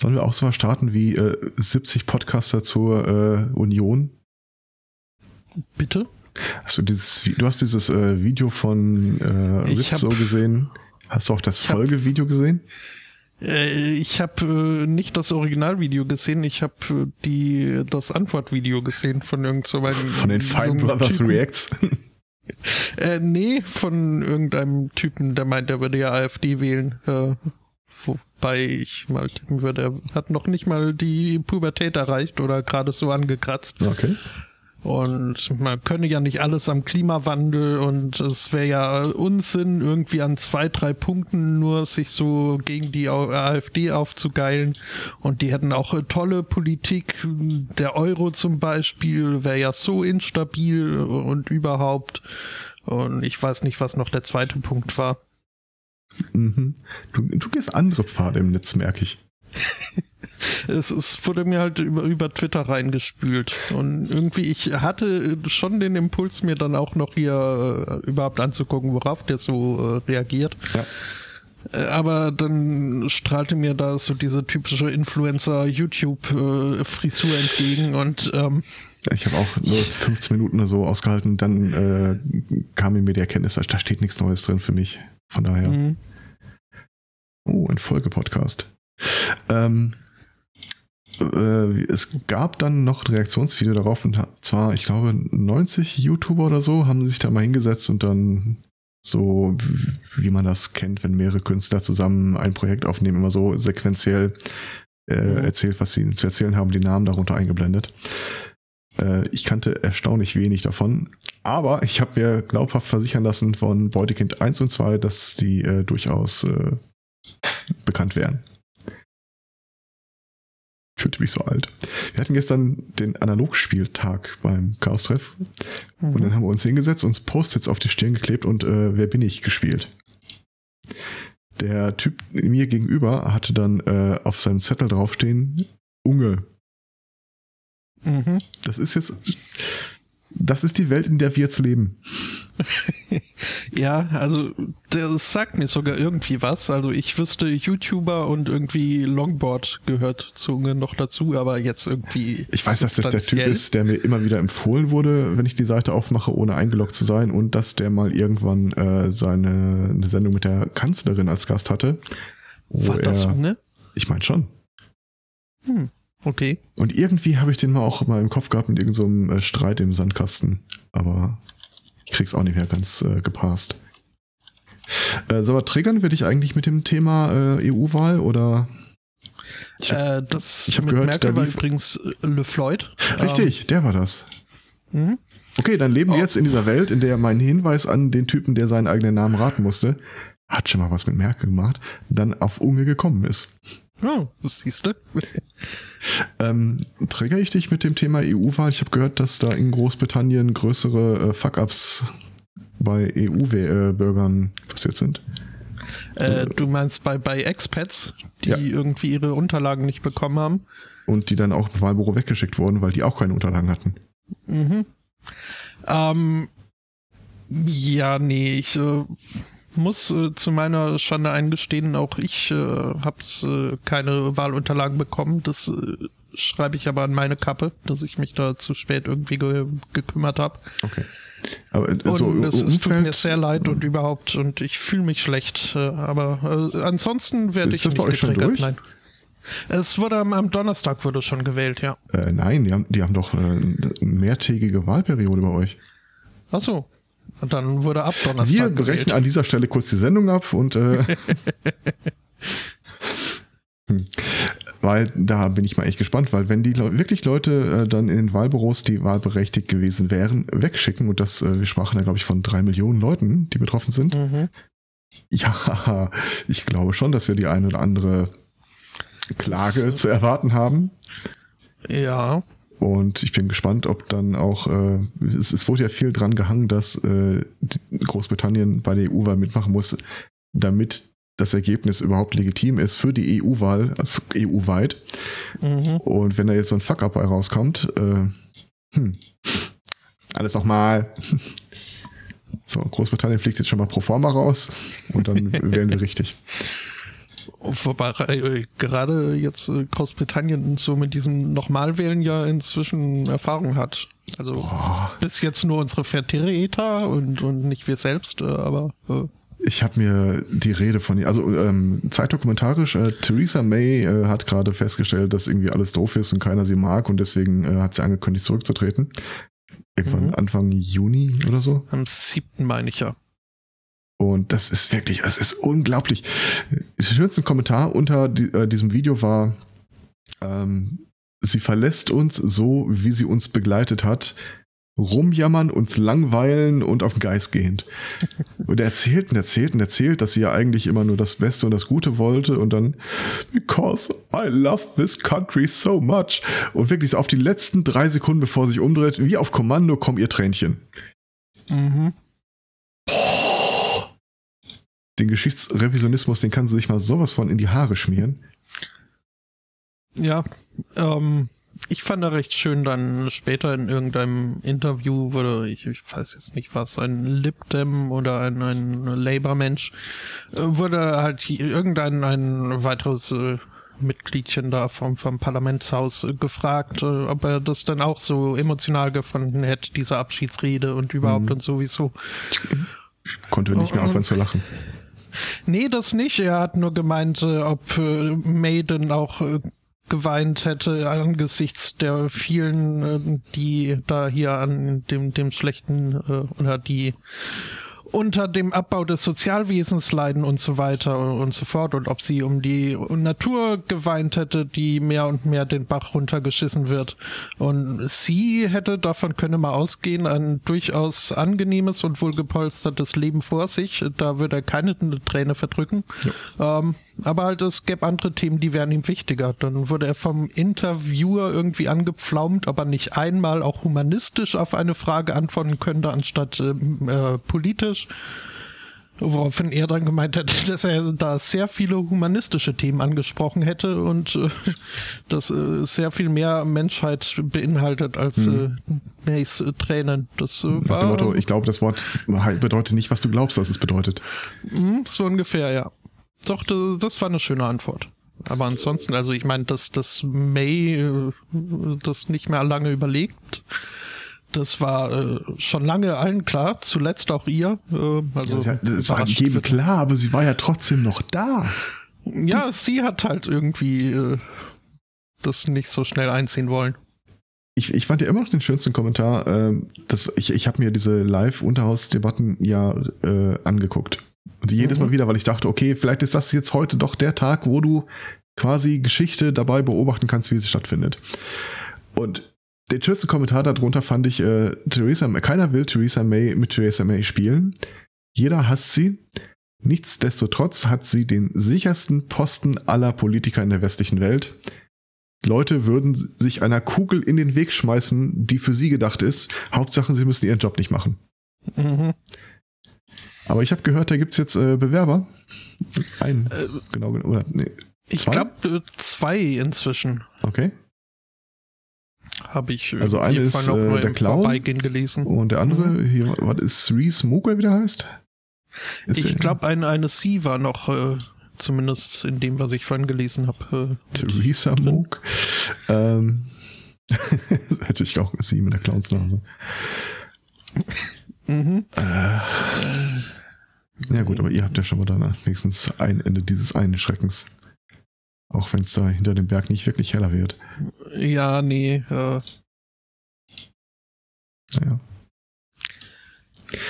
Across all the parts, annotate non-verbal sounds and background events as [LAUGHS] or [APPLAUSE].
Sollen wir auch so was starten wie äh, 70 Podcaster zur äh, Union? Bitte? Hast du dieses, du hast dieses äh, Video von äh, Rizzo gesehen? Hast du auch das Folgevideo gesehen? Äh, ich habe äh, nicht das Originalvideo gesehen, ich habe äh, die das Antwortvideo gesehen von irgend so Von den Fine Brothers Typen. Reacts. [LAUGHS] äh, nee, von irgendeinem Typen, der meint, er würde ja AfD wählen. Äh, wobei ich mal tippen würde, er hat noch nicht mal die Pubertät erreicht oder gerade so angekratzt. Okay. Und man könne ja nicht alles am Klimawandel und es wäre ja Unsinn, irgendwie an zwei, drei Punkten nur sich so gegen die AfD aufzugeilen. Und die hätten auch tolle Politik. Der Euro zum Beispiel wäre ja so instabil und überhaupt. Und ich weiß nicht, was noch der zweite Punkt war. Mhm. Du, du gehst andere Pfade im Netz, merke ich. [LAUGHS] es, es wurde mir halt über, über Twitter reingespült. Und irgendwie, ich hatte schon den Impuls, mir dann auch noch hier äh, überhaupt anzugucken, worauf der so äh, reagiert. Ja. Äh, aber dann strahlte mir da so diese typische Influencer-YouTube-Frisur entgegen und ähm, ich habe auch nur [LAUGHS] 15 Minuten so ausgehalten, dann äh, kam mir die Erkenntnis, da steht nichts Neues drin für mich. Von daher. Mhm. Oh, ein Folgepodcast. Ähm, äh, es gab dann noch ein Reaktionsvideo darauf und zwar, ich glaube, 90 YouTuber oder so haben sich da mal hingesetzt und dann so, wie man das kennt, wenn mehrere Künstler zusammen ein Projekt aufnehmen, immer so sequenziell äh, mhm. erzählt, was sie zu erzählen haben, die Namen darunter eingeblendet. Äh, ich kannte erstaunlich wenig davon, aber ich habe mir glaubhaft versichern lassen von Beutekind 1 und 2, dass die äh, durchaus äh, bekannt wären fühlte mich so alt. Wir hatten gestern den Analogspieltag beim Chaos-Treff mhm. und dann haben wir uns hingesetzt, uns Post-its auf die Stirn geklebt und äh, Wer bin ich gespielt. Der Typ mir gegenüber hatte dann äh, auf seinem Zettel draufstehen, Unge. Mhm. Das ist jetzt, das ist die Welt, in der wir jetzt leben. [LAUGHS] ja, also das sagt mir sogar irgendwie was. Also ich wüsste YouTuber und irgendwie Longboard gehört zu noch dazu, aber jetzt irgendwie. Ich weiß, dass das der Typ ist, der mir immer wieder empfohlen wurde, wenn ich die Seite aufmache, ohne eingeloggt zu sein und dass der mal irgendwann äh, seine eine Sendung mit der Kanzlerin als Gast hatte. War das so, ne? Ich meine schon. Hm. Okay. Und irgendwie habe ich den mal auch mal im Kopf gehabt mit irgendeinem so äh, Streit im Sandkasten. Aber ich krieg's auch nicht mehr ganz äh, gepasst. Äh, so, aber triggern wir dich eigentlich mit dem Thema äh, EU-Wahl oder? Ich, äh, das ich habe gehört, Merkel war übrigens äh, Le Floyd. Richtig, ähm, der war das. Mhm. Okay, dann leben wir oh. jetzt in dieser Welt, in der mein Hinweis an den Typen, der seinen eigenen Namen raten musste, hat schon mal was mit Merkel gemacht, dann auf Unge gekommen ist. Oh, was siehst du? ähm, trigger ich dich mit dem Thema EU-Wahl? Ich habe gehört, dass da in Großbritannien größere äh, Fuck-Ups bei EU-Bürgern passiert sind. Äh, du meinst bei, bei Expats, die ja. irgendwie ihre Unterlagen nicht bekommen haben? Und die dann auch im Wahlbüro weggeschickt wurden, weil die auch keine Unterlagen hatten. Mhm. Ähm, ja, nee, ich äh, muss äh, zu meiner Schande eingestehen, auch ich äh, habe äh, keine Wahlunterlagen bekommen. Das äh, schreibe ich aber an meine Kappe, dass ich mich da zu spät irgendwie ge gekümmert habe. Okay. Aber äh, so und es, es tut mir sehr leid und überhaupt und ich fühle mich schlecht. Äh, aber äh, ansonsten werde ich das nicht getriggert. Nein. Es wurde am, am, Donnerstag wurde schon gewählt, ja. Äh, nein, die haben, die haben doch äh, eine mehrtägige Wahlperiode bei euch. Ach so. Und dann wurde ab Donnerstag. Wir brechen gewählt. an dieser Stelle kurz die Sendung ab und äh, [LAUGHS] hm. weil da bin ich mal echt gespannt, weil wenn die Le wirklich Leute äh, dann in den Wahlbüros, die wahlberechtigt gewesen wären, wegschicken und das, äh, wir sprachen da glaube ich von drei Millionen Leuten, die betroffen sind. Mhm. Ja, [LAUGHS] ich glaube schon, dass wir die eine oder andere Klage das, zu erwarten haben. Ja. Und ich bin gespannt, ob dann auch, äh, es, es wurde ja viel dran gehangen, dass äh, Großbritannien bei der EU-Wahl mitmachen muss, damit das Ergebnis überhaupt legitim ist für die EU-Wahl, EU-weit. Mhm. Und wenn da jetzt so ein Fuck-up rauskommt, äh, hm, alles nochmal. [LAUGHS] So, Großbritannien fliegt jetzt schon mal pro forma raus und dann [LAUGHS] wählen wir richtig. Wobei äh, gerade jetzt äh, Großbritannien so mit diesem Nochmalwählen ja inzwischen Erfahrung hat. Also Boah. bis jetzt nur unsere Vertreter und, und nicht wir selbst, äh, aber äh, ich habe mir die Rede von ihr, also ähm, zeitdokumentarisch, äh, Theresa May äh, hat gerade festgestellt, dass irgendwie alles doof ist und keiner sie mag und deswegen äh, hat sie angekündigt, zurückzutreten. Irgendwann mhm. Anfang Juni oder so. Am siebten meine ich ja. Und das ist wirklich, es ist unglaublich. Der schönste Kommentar unter die, äh, diesem Video war, ähm, sie verlässt uns so, wie sie uns begleitet hat rumjammern, uns langweilen und auf den Geist gehend. [LAUGHS] Und er erzählt und erzählt und erzählt, dass sie ja eigentlich immer nur das Beste und das Gute wollte und dann, because I love this country so much. Und wirklich so auf die letzten drei Sekunden, bevor sie sich umdreht, wie auf Kommando, kommt ihr Tränchen. Mhm. Den Geschichtsrevisionismus, den kann sie sich mal sowas von in die Haare schmieren. Ja, ähm, ich fand er recht schön dann später in irgendeinem Interview wurde, ich, ich weiß jetzt nicht was, ein Lipdem oder ein, ein Labour-Mensch, äh, wurde halt irgendein ein weiteres äh, Mitgliedchen da vom, vom Parlamentshaus äh, gefragt, äh, ob er das dann auch so emotional gefunden hätte, diese Abschiedsrede und überhaupt mhm. und sowieso. Ich konnte nicht mehr aufhören zu lachen. Nee, das nicht. Er hat nur gemeint, äh, ob äh, Maiden auch geweint hätte angesichts der vielen, äh, die da hier an dem, dem schlechten äh, oder die unter dem Abbau des Sozialwesens leiden und so weiter und so fort und ob sie um die Natur geweint hätte, die mehr und mehr den Bach runtergeschissen wird. Und sie hätte, davon könne man ausgehen, ein durchaus angenehmes und wohlgepolstertes Leben vor sich. Da würde er keine Träne verdrücken. Ja. Ähm, aber halt, es gäbe andere Themen, die wären ihm wichtiger. Dann wurde er vom Interviewer irgendwie angepflaumt, aber nicht einmal auch humanistisch auf eine Frage antworten könnte, anstatt ähm, äh, politisch Englisch. Woraufhin er dann gemeint hätte, [LAUGHS] dass er da sehr viele humanistische Themen angesprochen hätte und äh, das äh, sehr viel mehr Menschheit beinhaltet als hm. äh, Mays äh, Tränen. Das äh, war. Motto, ich glaube, das Wort bedeutet nicht, was du glaubst, dass es bedeutet. Mh, so ungefähr, ja. Doch, das, das war eine schöne Antwort. Aber ansonsten, also ich meine, dass, dass May äh, das nicht mehr lange überlegt das war äh, schon lange allen klar, zuletzt auch ihr. Äh, also ja, das war jedem klar, aber sie war ja trotzdem noch da. Ja, sie hat halt irgendwie äh, das nicht so schnell einziehen wollen. Ich, ich fand ja immer noch den schönsten Kommentar, äh, dass ich, ich habe mir diese Live-Unterhausdebatten ja äh, angeguckt. Und jedes mhm. Mal wieder, weil ich dachte, okay, vielleicht ist das jetzt heute doch der Tag, wo du quasi Geschichte dabei beobachten kannst, wie sie stattfindet. Und den schönsten Kommentar darunter fand ich, äh, Theresa keiner will Theresa May mit Theresa May spielen. Jeder hasst sie. Nichtsdestotrotz hat sie den sichersten Posten aller Politiker in der westlichen Welt. Leute würden sich einer Kugel in den Weg schmeißen, die für sie gedacht ist. Hauptsache, sie müssen ihren Job nicht machen. Mhm. Aber ich habe gehört, da gibt's jetzt äh, Bewerber. Ein, äh, genau, oder nee, Ich glaube äh, zwei inzwischen. Okay. Habe ich also eine ist äh, der Clown gelesen. und der andere mhm. hier, was ist Reese Moogle wie der heißt? Ist ich glaube eine eine Sie war noch äh, zumindest in dem was ich vorhin gelesen habe. Äh, Theresa Moog. Ähm, [LAUGHS] natürlich auch sie mit der Clownsnase. mhm. Äh, ja gut, aber ihr habt ja schon mal dann wenigstens ein Ende dieses einen Schreckens. Auch wenn es da hinter dem Berg nicht wirklich heller wird. Ja, nee. Äh. Naja.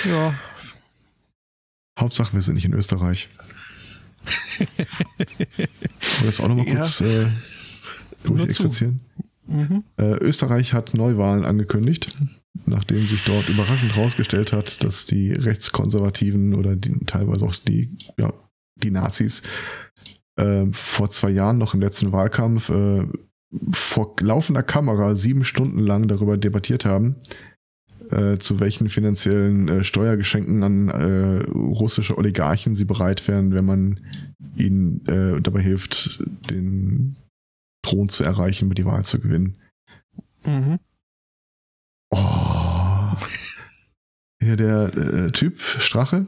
Ja. Hauptsache, wir sind nicht in Österreich. Wollen das auch nochmal ja. kurz äh, durchexerzieren? Mhm. Äh, Österreich hat Neuwahlen angekündigt, nachdem sich dort überraschend herausgestellt hat, dass die Rechtskonservativen oder die, teilweise auch die, ja, die Nazis äh, vor zwei Jahren noch im letzten Wahlkampf äh, vor laufender Kamera sieben Stunden lang darüber debattiert haben, äh, zu welchen finanziellen äh, Steuergeschenken an äh, russische Oligarchen sie bereit wären, wenn man ihnen äh, dabei hilft, den Thron zu erreichen, mit die Wahl zu gewinnen. Mhm. Oh. [LAUGHS] Ja, der äh, Typ, Strache,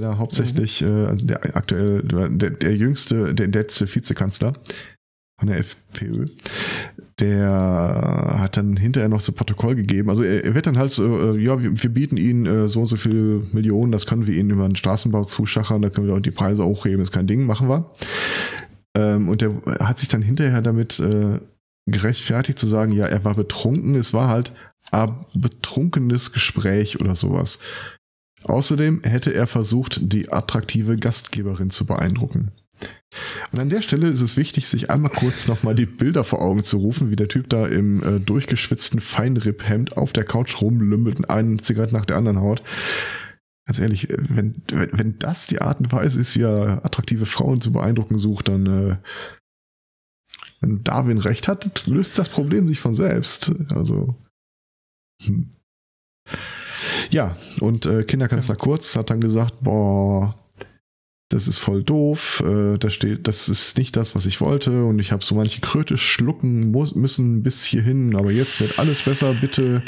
der da hauptsächlich, mhm. äh, also der aktuell, der, der jüngste, der letzte Vizekanzler von der FPÖ, der hat dann hinterher noch so Protokoll gegeben. Also er, er wird dann halt so, äh, ja, wir, wir, bieten Ihnen äh, so und so viele Millionen, das können wir Ihnen über den Straßenbau zuschachern, da können wir auch die Preise hochheben, ist kein Ding, machen wir. Ähm, und der hat sich dann hinterher damit äh, gerechtfertigt zu sagen, ja, er war betrunken, es war halt ein betrunkenes Gespräch oder sowas. Außerdem hätte er versucht, die attraktive Gastgeberin zu beeindrucken. Und an der Stelle ist es wichtig, sich einmal kurz nochmal die Bilder vor Augen zu rufen, wie der Typ da im äh, durchgeschwitzten Feinripphemd auf der Couch rumlümmelt und einen Zigarette nach der anderen haut. Ganz ehrlich, äh, wenn, wenn, wenn das die Art und Weise ist, wie er attraktive Frauen zu beeindrucken sucht, dann, äh, wenn Darwin recht hat, löst das Problem sich von selbst. Also, hm. Ja, und äh, Kinderkanzler Kurz hat dann gesagt, boah, das ist voll doof, äh, da steht, das ist nicht das, was ich wollte und ich habe so manche Kröte schlucken muss, müssen bis hierhin, aber jetzt wird alles besser, bitte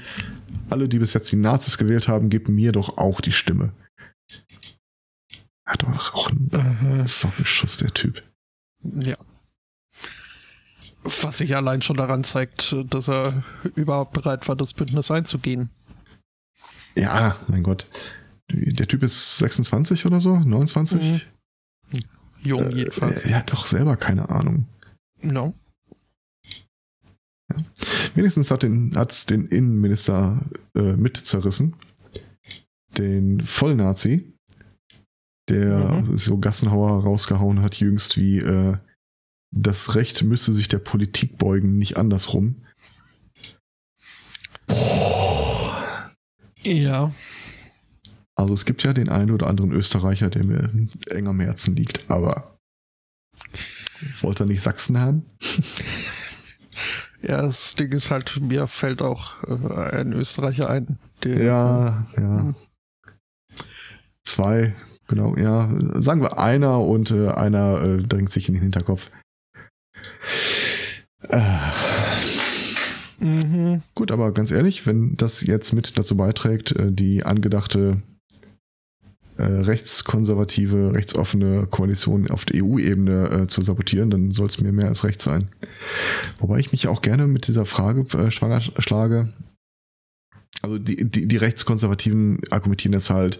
alle, die bis jetzt die Nazis gewählt haben, geben mir doch auch die Stimme. Hat doch auch einen Sockenschuss, der Typ. Ja. Was sich allein schon daran zeigt, dass er überhaupt bereit war, das Bündnis einzugehen. Ja, mein Gott. Der Typ ist 26 oder so? 29? Mhm. Jung äh, jedenfalls. Er, er, hat doch selber keine Ahnung. No. Ja. Wenigstens hat es den, den Innenminister äh, mit zerrissen. Den Vollnazi, der mhm. so Gassenhauer rausgehauen hat, jüngst wie äh, das Recht müsse sich der Politik beugen, nicht andersrum. Ja. Also es gibt ja den einen oder anderen Österreicher, der mir eng am Herzen liegt, aber wollte er nicht Sachsen haben? ja, das Ding ist halt, mir fällt auch äh, ein Österreicher ein. Der, ja, äh, ja. Hm. Zwei, genau, ja. Sagen wir einer und äh, einer äh, drängt sich in den Hinterkopf. Äh. Mhm. Gut, aber ganz ehrlich, wenn das jetzt mit dazu beiträgt, äh, die angedachte äh, rechtskonservative, rechtsoffene Koalition auf der EU-Ebene äh, zu sabotieren, dann soll es mir mehr als recht sein. Wobei ich mich auch gerne mit dieser Frage äh, schwanger schlage. Also die, die, die Rechtskonservativen argumentieren jetzt halt,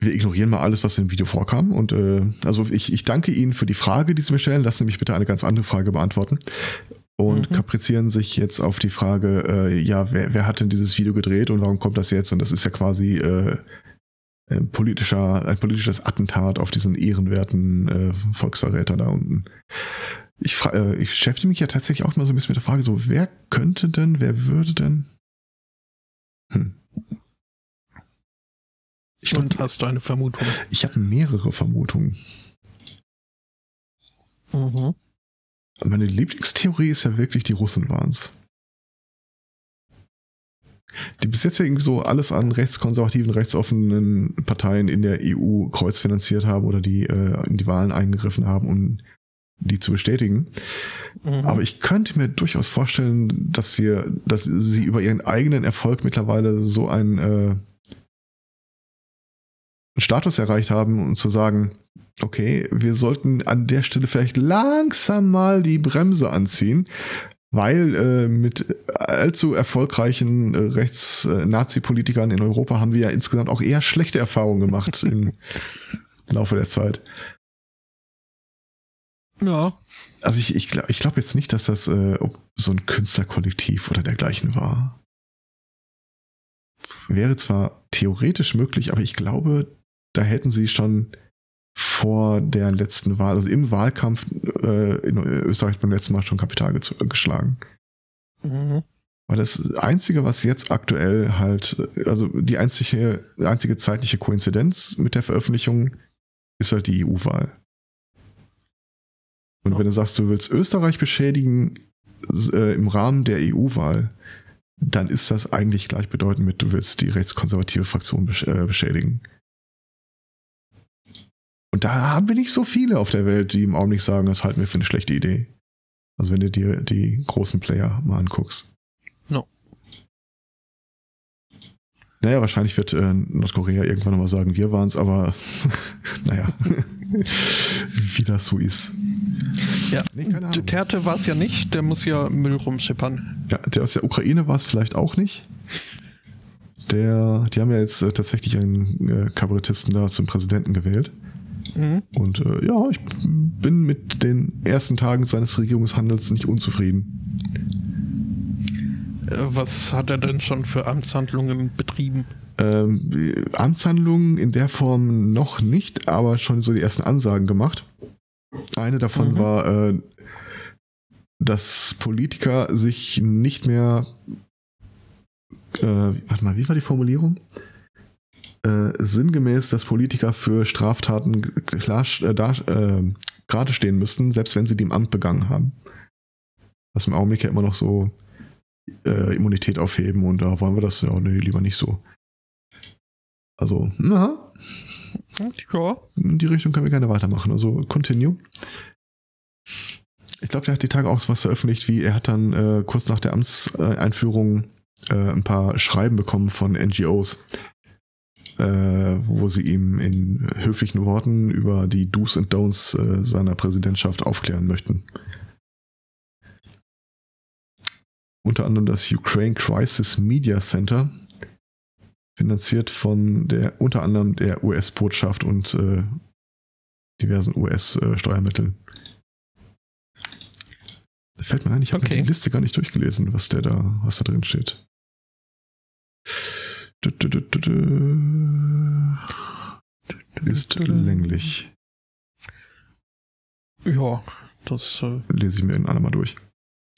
wir ignorieren mal alles, was im Video vorkam. Und äh, also ich, ich danke Ihnen für die Frage, die Sie mir stellen. Lassen Sie mich bitte eine ganz andere Frage beantworten. Und mhm. kaprizieren sich jetzt auf die Frage, äh, ja, wer, wer hat denn dieses Video gedreht und warum kommt das jetzt? Und das ist ja quasi äh, ein, politischer, ein politisches Attentat auf diesen ehrenwerten äh, Volksverräter da unten. Ich, äh, ich beschäftige mich ja tatsächlich auch mal so ein bisschen mit der Frage, so, wer könnte denn, wer würde denn? Hm. Ich Und hast du eine Vermutung? Ich habe mehrere Vermutungen. Mhm. Meine Lieblingstheorie ist ja wirklich, die Russen waren's die bis jetzt ja irgendwie so alles an rechtskonservativen, rechtsoffenen Parteien in der EU kreuzfinanziert haben oder die äh, in die Wahlen eingegriffen haben, um die zu bestätigen. Mhm. Aber ich könnte mir durchaus vorstellen, dass wir, dass sie über ihren eigenen Erfolg mittlerweile so einen, äh, einen Status erreicht haben, um zu sagen, okay, wir sollten an der Stelle vielleicht langsam mal die Bremse anziehen, weil äh, mit allzu erfolgreichen äh, Rechts-Nazi-Politikern in Europa haben wir ja insgesamt auch eher schlechte Erfahrungen gemacht im [LAUGHS] Laufe der Zeit. Ja. Also ich, ich glaube ich glaub jetzt nicht, dass das äh, so ein Künstlerkollektiv oder dergleichen war. Wäre zwar theoretisch möglich, aber ich glaube, da hätten sie schon vor der letzten Wahl, also im Wahlkampf äh, in Österreich beim letzten Mal schon Kapital geschlagen. Mhm. Weil das Einzige, was jetzt aktuell halt, also die einzige, einzige zeitliche Koinzidenz mit der Veröffentlichung ist halt die EU-Wahl. Und wenn du sagst, du willst Österreich beschädigen äh, im Rahmen der EU-Wahl, dann ist das eigentlich gleichbedeutend mit, du willst die rechtskonservative Fraktion besch äh, beschädigen. Und da haben wir nicht so viele auf der Welt, die im Augenblick sagen, das halten wir für eine schlechte Idee. Also wenn du dir die großen Player mal anguckst. No. Naja, wahrscheinlich wird äh, Nordkorea irgendwann nochmal sagen, wir waren es, aber [LAUGHS] naja, [LAUGHS] wie das so ist. Ja, nee, Duterte war es ja nicht, der muss ja Müll rumschippern. Ja, der aus der Ukraine war es vielleicht auch nicht. Der, die haben ja jetzt äh, tatsächlich einen äh, Kabarettisten da zum Präsidenten gewählt. Mhm. Und äh, ja, ich bin mit den ersten Tagen seines Regierungshandels nicht unzufrieden. Äh, was hat er denn schon für Amtshandlungen betrieben? Ähm, Amtshandlungen in der Form noch nicht, aber schon so die ersten Ansagen gemacht. Eine davon mhm. war, äh, dass Politiker sich nicht mehr, äh, warte mal, wie war die Formulierung? Äh, sinngemäß, dass Politiker für Straftaten klar, äh, da, äh, gerade stehen müssten, selbst wenn sie die im Amt begangen haben. Was im Augenblick ja immer noch so äh, Immunität aufheben und da wollen wir das, ja, nee, lieber nicht so. Also, na, ja. In die Richtung können wir gerne weitermachen. Also, continue. Ich glaube, der hat die Tage auch was veröffentlicht, wie er hat dann äh, kurz nach der Amtseinführung äh, ein paar Schreiben bekommen von NGOs, äh, wo sie ihm in höflichen Worten über die Do's und Don'ts äh, seiner Präsidentschaft aufklären möchten. Unter anderem das Ukraine Crisis Media Center, finanziert von der unter anderem der US-Botschaft und äh, diversen US-Steuermitteln. Da fällt mir ein, ich habe okay. die Liste gar nicht durchgelesen, was der da, was da drin steht. Ist länglich. Ja, das äh lese ich mir in mal durch.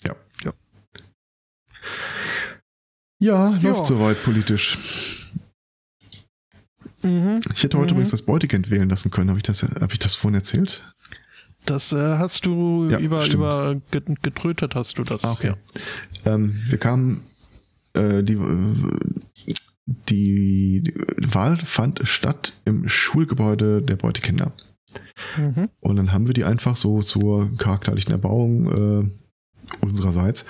Ja. Ja. Ja, läuft ja. soweit politisch. Mhm. Ich hätte heute mhm. übrigens das Beutekind wählen lassen können. Habe ich, das, hab ich das vorhin erzählt? Das äh, hast du ja, über, über getrötet, hast du das. Ah, okay. Ja. Ähm, wir kamen, äh, die, die, Wahl fand statt im Schulgebäude der Beutekinder. Mhm. Und dann haben wir die einfach so zur charakterlichen Erbauung äh, unsererseits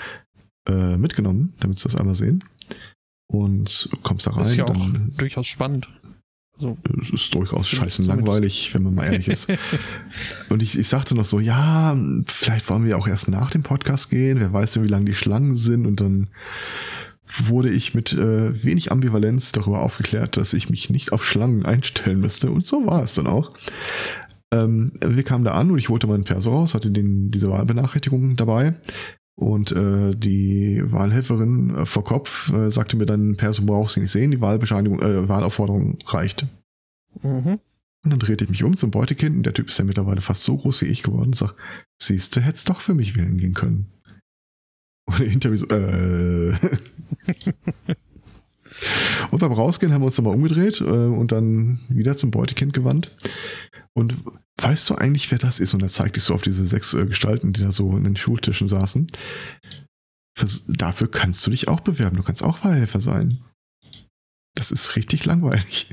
äh, mitgenommen, damit sie das einmal sehen. Und kommst da rein. Das ist ja auch durchaus spannend. So. Es ist durchaus scheiße langweilig, wenn man mal ehrlich ist. [LAUGHS] und ich, ich sagte noch so, ja, vielleicht wollen wir auch erst nach dem Podcast gehen, wer weiß denn, wie lang die Schlangen sind. Und dann wurde ich mit äh, wenig Ambivalenz darüber aufgeklärt, dass ich mich nicht auf Schlangen einstellen müsste. Und so war es dann auch. Ähm, wir kamen da an und ich holte meinen Perso raus, hatte den, diese Wahlbenachrichtigung dabei. Und äh, die Wahlhelferin äh, vor Kopf äh, sagte mir dann, Perso brauchst du nicht sehen, die Wahlbescheinigung, äh, Wahlaufforderung reicht. Mhm. Und dann drehte ich mich um zum Beutekind und der Typ ist ja mittlerweile fast so groß wie ich geworden und sagt, siehst du, hättest doch für mich wählen gehen können. Und hinter mir so, äh. und beim Rausgehen haben wir uns nochmal umgedreht äh, und dann wieder zum Beutekind gewandt. Und weißt du eigentlich, wer das ist? Und er zeigt dich so auf diese sechs äh, Gestalten, die da so in den Schultischen saßen. Für, dafür kannst du dich auch bewerben. Du kannst auch Wahlhelfer sein. Das ist richtig langweilig.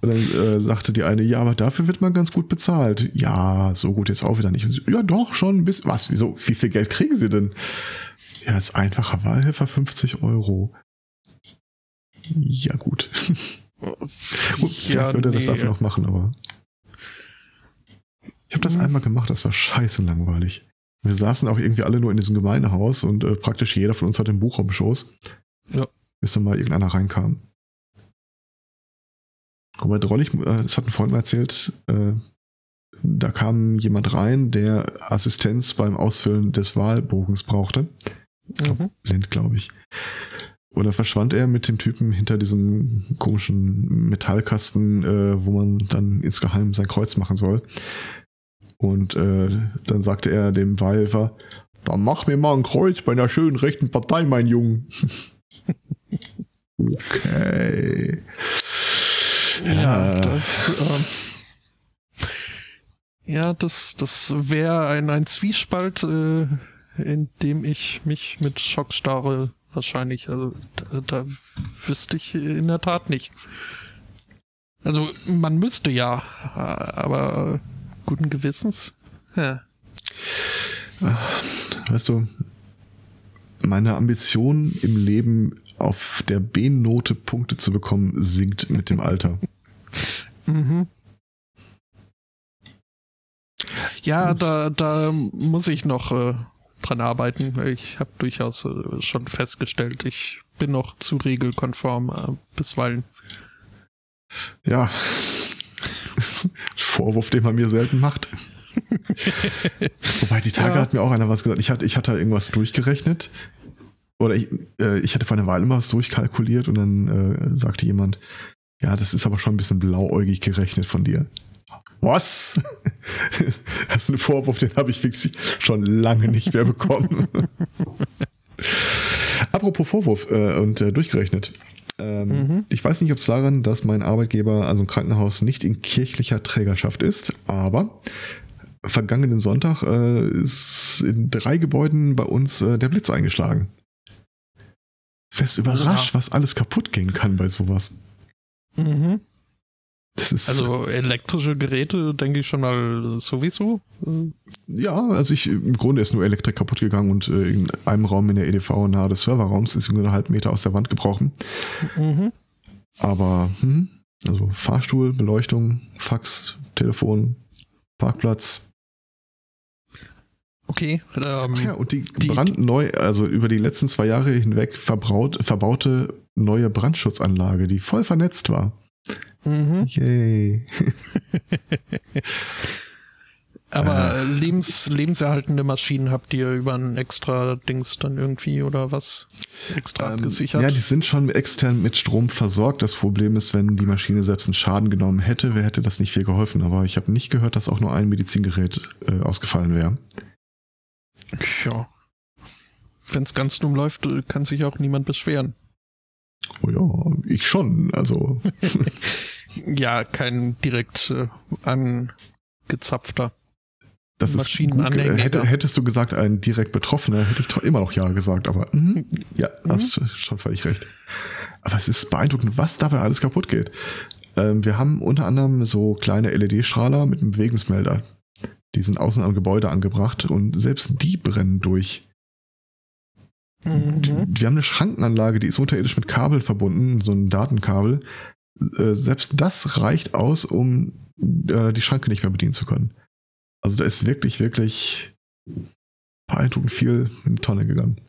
und dann äh, sagte die eine, ja, aber dafür wird man ganz gut bezahlt. Ja, so gut jetzt auch wieder nicht. So, ja, doch, schon ein bisschen. Was, wieso? Wie viel Geld kriegen sie denn? Ja, als einfacher Wahlhelfer 50 Euro. Ja, gut. Gut, ja, würde er nee. das dafür noch machen, aber. Ich habe das mhm. einmal gemacht, das war scheiße langweilig. Wir saßen auch irgendwie alle nur in diesem Gemeindehaus und äh, praktisch jeder von uns hat ein Buch am Schoß. Ja. Bis dann mal irgendeiner reinkam. Aber drollig, äh, das hat ein Freund mal erzählt, äh, da kam jemand rein, der Assistenz beim Ausfüllen des Wahlbogens brauchte. Mhm. Blind, glaube ich. Und dann verschwand er mit dem Typen hinter diesem komischen Metallkasten, äh, wo man dann insgeheim sein Kreuz machen soll. Und äh, dann sagte er dem Wahlhelfer, dann mach mir mal ein Kreuz bei einer schönen rechten Partei, mein Junge. [LAUGHS] okay. Ja, ja. das, ähm, ja, das, das wäre ein, ein Zwiespalt, äh, in dem ich mich mit Schockstarre wahrscheinlich. Also da, da wüsste ich in der Tat nicht. Also man müsste ja, aber guten Gewissens. Ja. Weißt du, meine Ambition im Leben auf der B-Note Punkte zu bekommen, sinkt mit dem Alter. Mhm. Ja, da, da muss ich noch äh, dran arbeiten. Ich habe durchaus äh, schon festgestellt, ich bin noch zu regelkonform äh, bisweilen. Ja. [LAUGHS] Vorwurf, den man mir selten macht. [LAUGHS] Wobei die Tage ja. hat mir auch einer was gesagt. Ich hatte, ich hatte irgendwas durchgerechnet. Oder ich, äh, ich hatte vor einer Weile mal was durchkalkuliert und dann äh, sagte jemand, ja, das ist aber schon ein bisschen blauäugig gerechnet von dir. Was? [LAUGHS] Das ist ein Vorwurf, den habe ich wirklich schon lange nicht mehr bekommen. [LAUGHS] Apropos Vorwurf äh, und äh, durchgerechnet. Ähm, mhm. Ich weiß nicht, ob es daran, dass mein Arbeitgeber, also ein Krankenhaus, nicht in kirchlicher Trägerschaft ist, aber vergangenen Sonntag äh, ist in drei Gebäuden bei uns äh, der Blitz eingeschlagen. Fest überrascht, ja. was alles kaputt gehen kann bei sowas. Mhm. also elektrische Geräte, denke ich schon mal sowieso. Ja, also ich im Grunde ist nur Elektrik kaputt gegangen und äh, in einem Raum in der EDV nahe des Serverraums ist irgendwie einen halben Meter aus der Wand gebrochen. Mhm. Aber hm, also Fahrstuhl, Beleuchtung, Fax, Telefon, Parkplatz, Okay. Ähm, ja, und die, die brandneu, also über die letzten zwei Jahre hinweg verbraut, verbaute neue Brandschutzanlage, die voll vernetzt war. Mhm. Yay. [LAUGHS] Aber äh, lebens, lebenserhaltende Maschinen habt ihr über ein extra Dings dann irgendwie oder was extra ähm, abgesichert? Ja, die sind schon extern mit Strom versorgt. Das Problem ist, wenn die Maschine selbst einen Schaden genommen hätte, wer hätte das nicht viel geholfen. Aber ich habe nicht gehört, dass auch nur ein Medizingerät äh, ausgefallen wäre. Ja. Wenn es ganz dumm läuft, kann sich auch niemand beschweren. Oh ja, ich schon, also. [LAUGHS] ja, kein direkt äh, angezapfter. Das ist gut. Hätte, hättest du gesagt, ein direkt Betroffener, hätte ich immer noch ja gesagt, aber mh, ja, mhm. hast schon völlig recht. Aber es ist beeindruckend, was dabei alles kaputt geht. Ähm, wir haben unter anderem so kleine LED-Strahler mit einem Bewegungsmelder. Die sind außen am Gebäude angebracht und selbst die brennen durch. Mhm. Wir haben eine Schrankenanlage, die ist unterirdisch mit Kabel verbunden, so ein Datenkabel. Äh, selbst das reicht aus, um äh, die Schranke nicht mehr bedienen zu können. Also da ist wirklich, wirklich beeindruckend viel in die Tonne gegangen.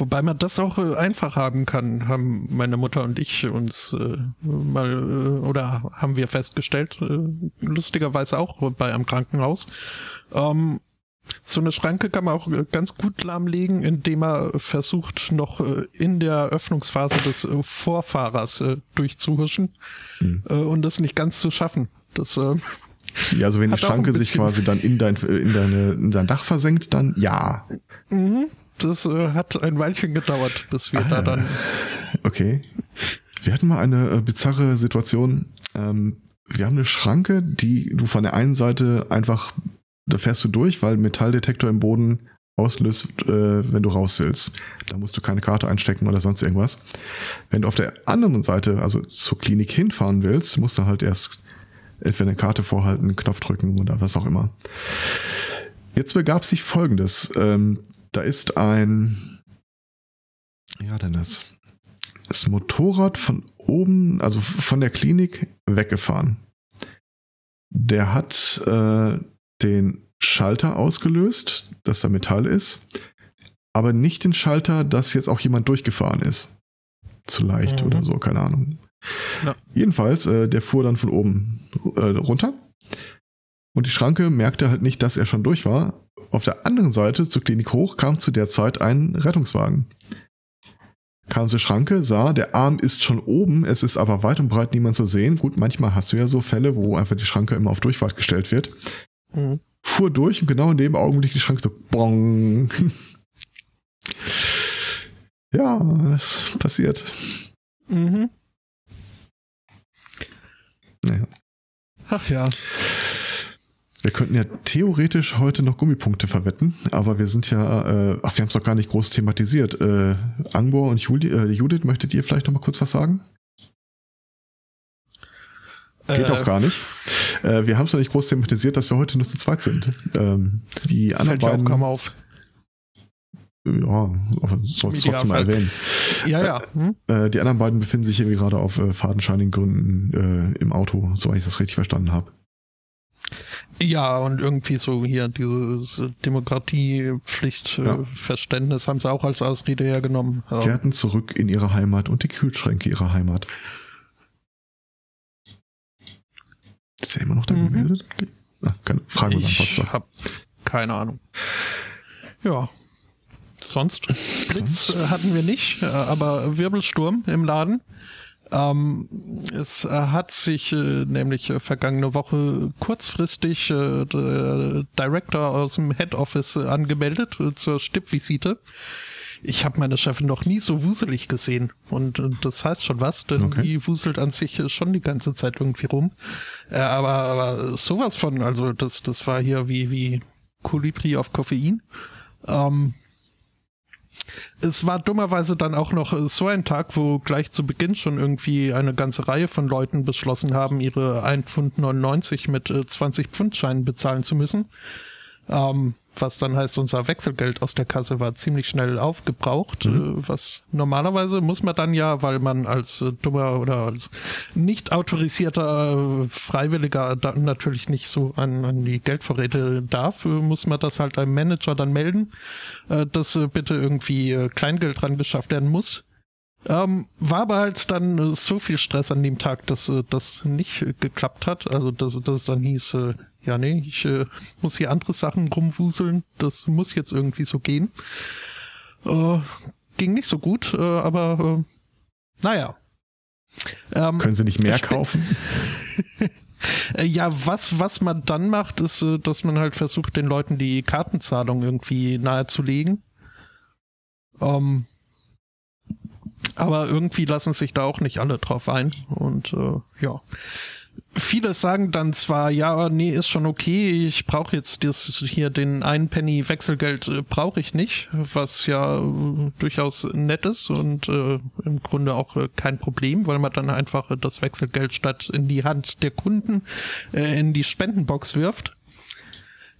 Wobei man das auch äh, einfach haben kann, haben meine Mutter und ich uns äh, mal äh, oder haben wir festgestellt, äh, lustigerweise auch bei einem Krankenhaus. Ähm, so eine Schranke kann man auch äh, ganz gut lahmlegen, indem man versucht, noch äh, in der Öffnungsphase des Vorfahrers durchzuhuschen mhm. und das nicht ganz zu schaffen. Das ja, also wenn die Schranke sich quasi dann in dein, in deine, in dein Dach versenkt, dann ja. Mhm das äh, hat ein Weilchen gedauert, bis wir ah, da dann. Okay. Wir hatten mal eine äh, bizarre Situation. Ähm, wir haben eine Schranke, die du von der einen Seite einfach, da fährst du durch, weil Metalldetektor im Boden auslöst, äh, wenn du raus willst. Da musst du keine Karte einstecken oder sonst irgendwas. Wenn du auf der anderen Seite, also zur Klinik hinfahren willst, musst du halt erst entweder eine Karte vorhalten, einen Knopf drücken oder was auch immer. Jetzt begab sich folgendes. Ähm, da ist ein, ja, denn das, das Motorrad von oben, also von der Klinik weggefahren. Der hat äh, den Schalter ausgelöst, dass da Metall ist, aber nicht den Schalter, dass jetzt auch jemand durchgefahren ist. Zu leicht mhm. oder so, keine Ahnung. Ja. Jedenfalls, äh, der fuhr dann von oben äh, runter und die Schranke merkte halt nicht, dass er schon durch war auf der anderen Seite zur Klinik hoch kam zu der Zeit ein Rettungswagen. Kam zur Schranke, sah, der Arm ist schon oben, es ist aber weit und breit niemand zu sehen. Gut, manchmal hast du ja so Fälle, wo einfach die Schranke immer auf Durchfahrt gestellt wird. Mhm. Fuhr durch und genau in dem Augenblick die Schranke so bong. ja, es passiert. Mhm. Naja. Ach ja. Wir könnten ja theoretisch heute noch Gummipunkte verwetten, aber wir sind ja, äh, ach, wir haben es doch gar nicht groß thematisiert. Äh, Angbor und Juli, äh, Judith, möchtet ihr vielleicht noch mal kurz was sagen? Geht äh, auch gar nicht. Äh, wir haben es noch nicht groß thematisiert, dass wir heute nur zu zweit sind. Ähm, die anderen beiden. Auch auf. Ja, aber sollst trotzdem mal erwähnen. Ja, ja. Hm? Äh, die anderen beiden befinden sich irgendwie gerade auf äh, fadenscheinigen Gründen äh, im Auto, soweit ich das richtig verstanden habe. Ja, und irgendwie so hier dieses Demokratiepflichtverständnis ja. haben sie auch als Ausrede hergenommen. Kehrten zurück in ihre Heimat und die Kühlschränke ihrer Heimat. Ist er immer noch da mhm. gemeldet? Ah, keine, fragen wir dann Ich hab keine Ahnung. Ja. Sonst Blitz äh, hatten wir nicht, äh, aber Wirbelsturm im Laden. Ähm, es äh, hat sich äh, nämlich äh, vergangene Woche kurzfristig äh, der Director aus dem Head Office angemeldet zur Stippvisite ich habe meine Chefin noch nie so wuselig gesehen. Und, das heißt schon was, denn okay. die wuselt an sich schon die ganze Zeit irgendwie rum. Äh, aber, aber sowas von, also das, das war hier wie, wie Kolibri auf Koffein. Ähm, es war dummerweise dann auch noch so ein Tag, wo gleich zu Beginn schon irgendwie eine ganze Reihe von Leuten beschlossen haben, ihre 1,99 Pfund mit 20 äh, Pfund Scheinen bezahlen zu müssen. Ähm, was dann heißt, unser Wechselgeld aus der Kasse war ziemlich schnell aufgebraucht. Mhm. Äh, was normalerweise muss man dann ja, weil man als äh, dummer oder als nicht autorisierter äh, Freiwilliger da natürlich nicht so an, an die Geldvorräte darf, äh, muss man das halt einem Manager dann melden, äh, dass äh, bitte irgendwie Kleingeld dran geschafft werden muss. Ähm, war aber halt dann so viel Stress an dem Tag, dass das nicht geklappt hat. Also dass das dann hieß, ja, nee, ich äh, [LAUGHS] muss hier andere Sachen rumwuseln. Das muss jetzt irgendwie so gehen. Äh, ging nicht so gut, äh, aber äh, naja. Ähm, Können Sie nicht mehr kaufen? [LAUGHS] Äh, ja, was, was man dann macht, ist, äh, dass man halt versucht, den Leuten die Kartenzahlung irgendwie nahezulegen. Ähm, aber irgendwie lassen sich da auch nicht alle drauf ein. Und äh, ja viele sagen dann zwar, ja, nee, ist schon okay, ich brauche jetzt das hier den einen Penny Wechselgeld äh, brauche ich nicht, was ja äh, durchaus nett ist und äh, im Grunde auch äh, kein Problem, weil man dann einfach das Wechselgeld statt in die Hand der Kunden äh, in die Spendenbox wirft.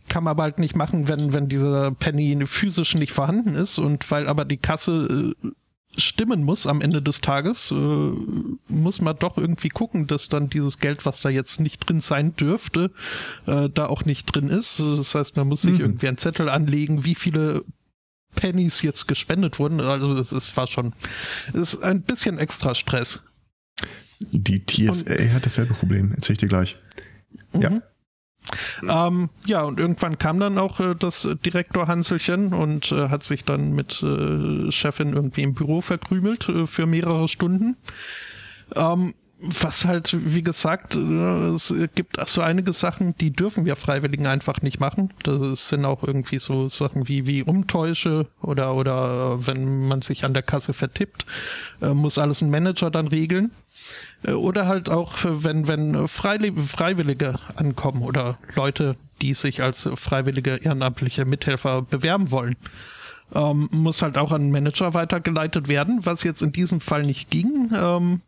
Kann man aber halt nicht machen, wenn, wenn dieser Penny physisch nicht vorhanden ist und weil aber die Kasse äh, stimmen muss am Ende des Tages, äh, muss man doch irgendwie gucken, dass dann dieses Geld, was da jetzt nicht drin sein dürfte, äh, da auch nicht drin ist. Das heißt, man muss sich mhm. irgendwie einen Zettel anlegen, wie viele Pennies jetzt gespendet wurden. Also es, es war schon, es ist ein bisschen extra Stress. Die TSA Und, hat dasselbe Problem, erzähl ich dir gleich. Ja. Ähm, ja, und irgendwann kam dann auch äh, das Direktor Hanselchen und äh, hat sich dann mit äh, Chefin irgendwie im Büro verkrümelt äh, für mehrere Stunden. Ähm, was halt, wie gesagt, äh, es gibt so einige Sachen, die dürfen wir Freiwilligen einfach nicht machen. Das sind auch irgendwie so Sachen wie, wie Umtäusche oder, oder wenn man sich an der Kasse vertippt, äh, muss alles ein Manager dann regeln. Äh, oder halt auch, wenn, wenn Freiwillige ankommen oder Leute, die sich als freiwillige ehrenamtliche Mithelfer bewerben wollen. Ähm, muss halt auch an Manager weitergeleitet werden, was jetzt in diesem Fall nicht ging. Ähm,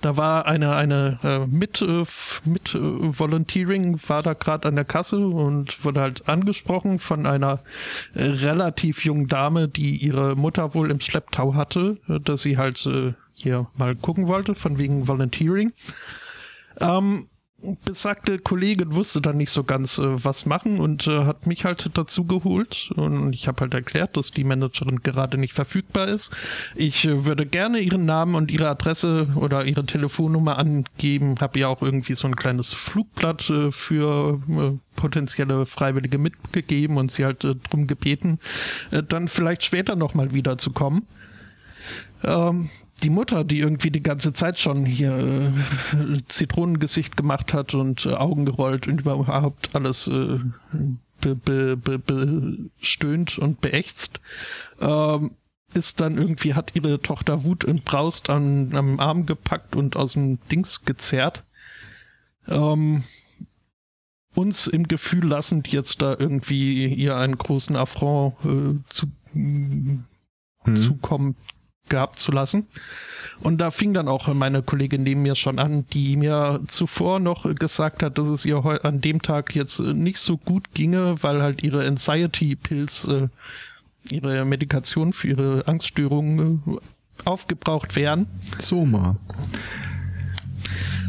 da war eine, eine äh, mit, äh, mit äh, Volunteering war da gerade an der Kasse und wurde halt angesprochen von einer äh, relativ jungen Dame, die ihre Mutter wohl im Schlepptau hatte, äh, dass sie halt hier mal gucken wollte, von wegen Volunteering. Ähm, besagte Kollegin wusste dann nicht so ganz, äh, was machen und äh, hat mich halt dazu geholt. Und ich habe halt erklärt, dass die Managerin gerade nicht verfügbar ist. Ich äh, würde gerne ihren Namen und ihre Adresse oder ihre Telefonnummer angeben. Habe ihr auch irgendwie so ein kleines Flugblatt äh, für äh, potenzielle Freiwillige mitgegeben und sie halt äh, drum gebeten, dann vielleicht später nochmal wieder zu kommen. Ähm, die Mutter, die irgendwie die ganze Zeit schon hier äh, Zitronengesicht gemacht hat und äh, Augen gerollt und überhaupt alles äh, be, be, be, bestöhnt und beächtzt, ähm, ist dann irgendwie, hat ihre Tochter Wut und Braust an, am Arm gepackt und aus dem Dings gezerrt. Ähm, uns im Gefühl lassend, jetzt da irgendwie ihr einen großen Affront äh, zu, hm. zukommen gehabt zu lassen. Und da fing dann auch meine Kollegin neben mir schon an, die mir zuvor noch gesagt hat, dass es ihr an dem Tag jetzt nicht so gut ginge, weil halt ihre Anxiety-Pills äh, ihre Medikation für ihre Angststörungen äh, aufgebraucht wären. So mal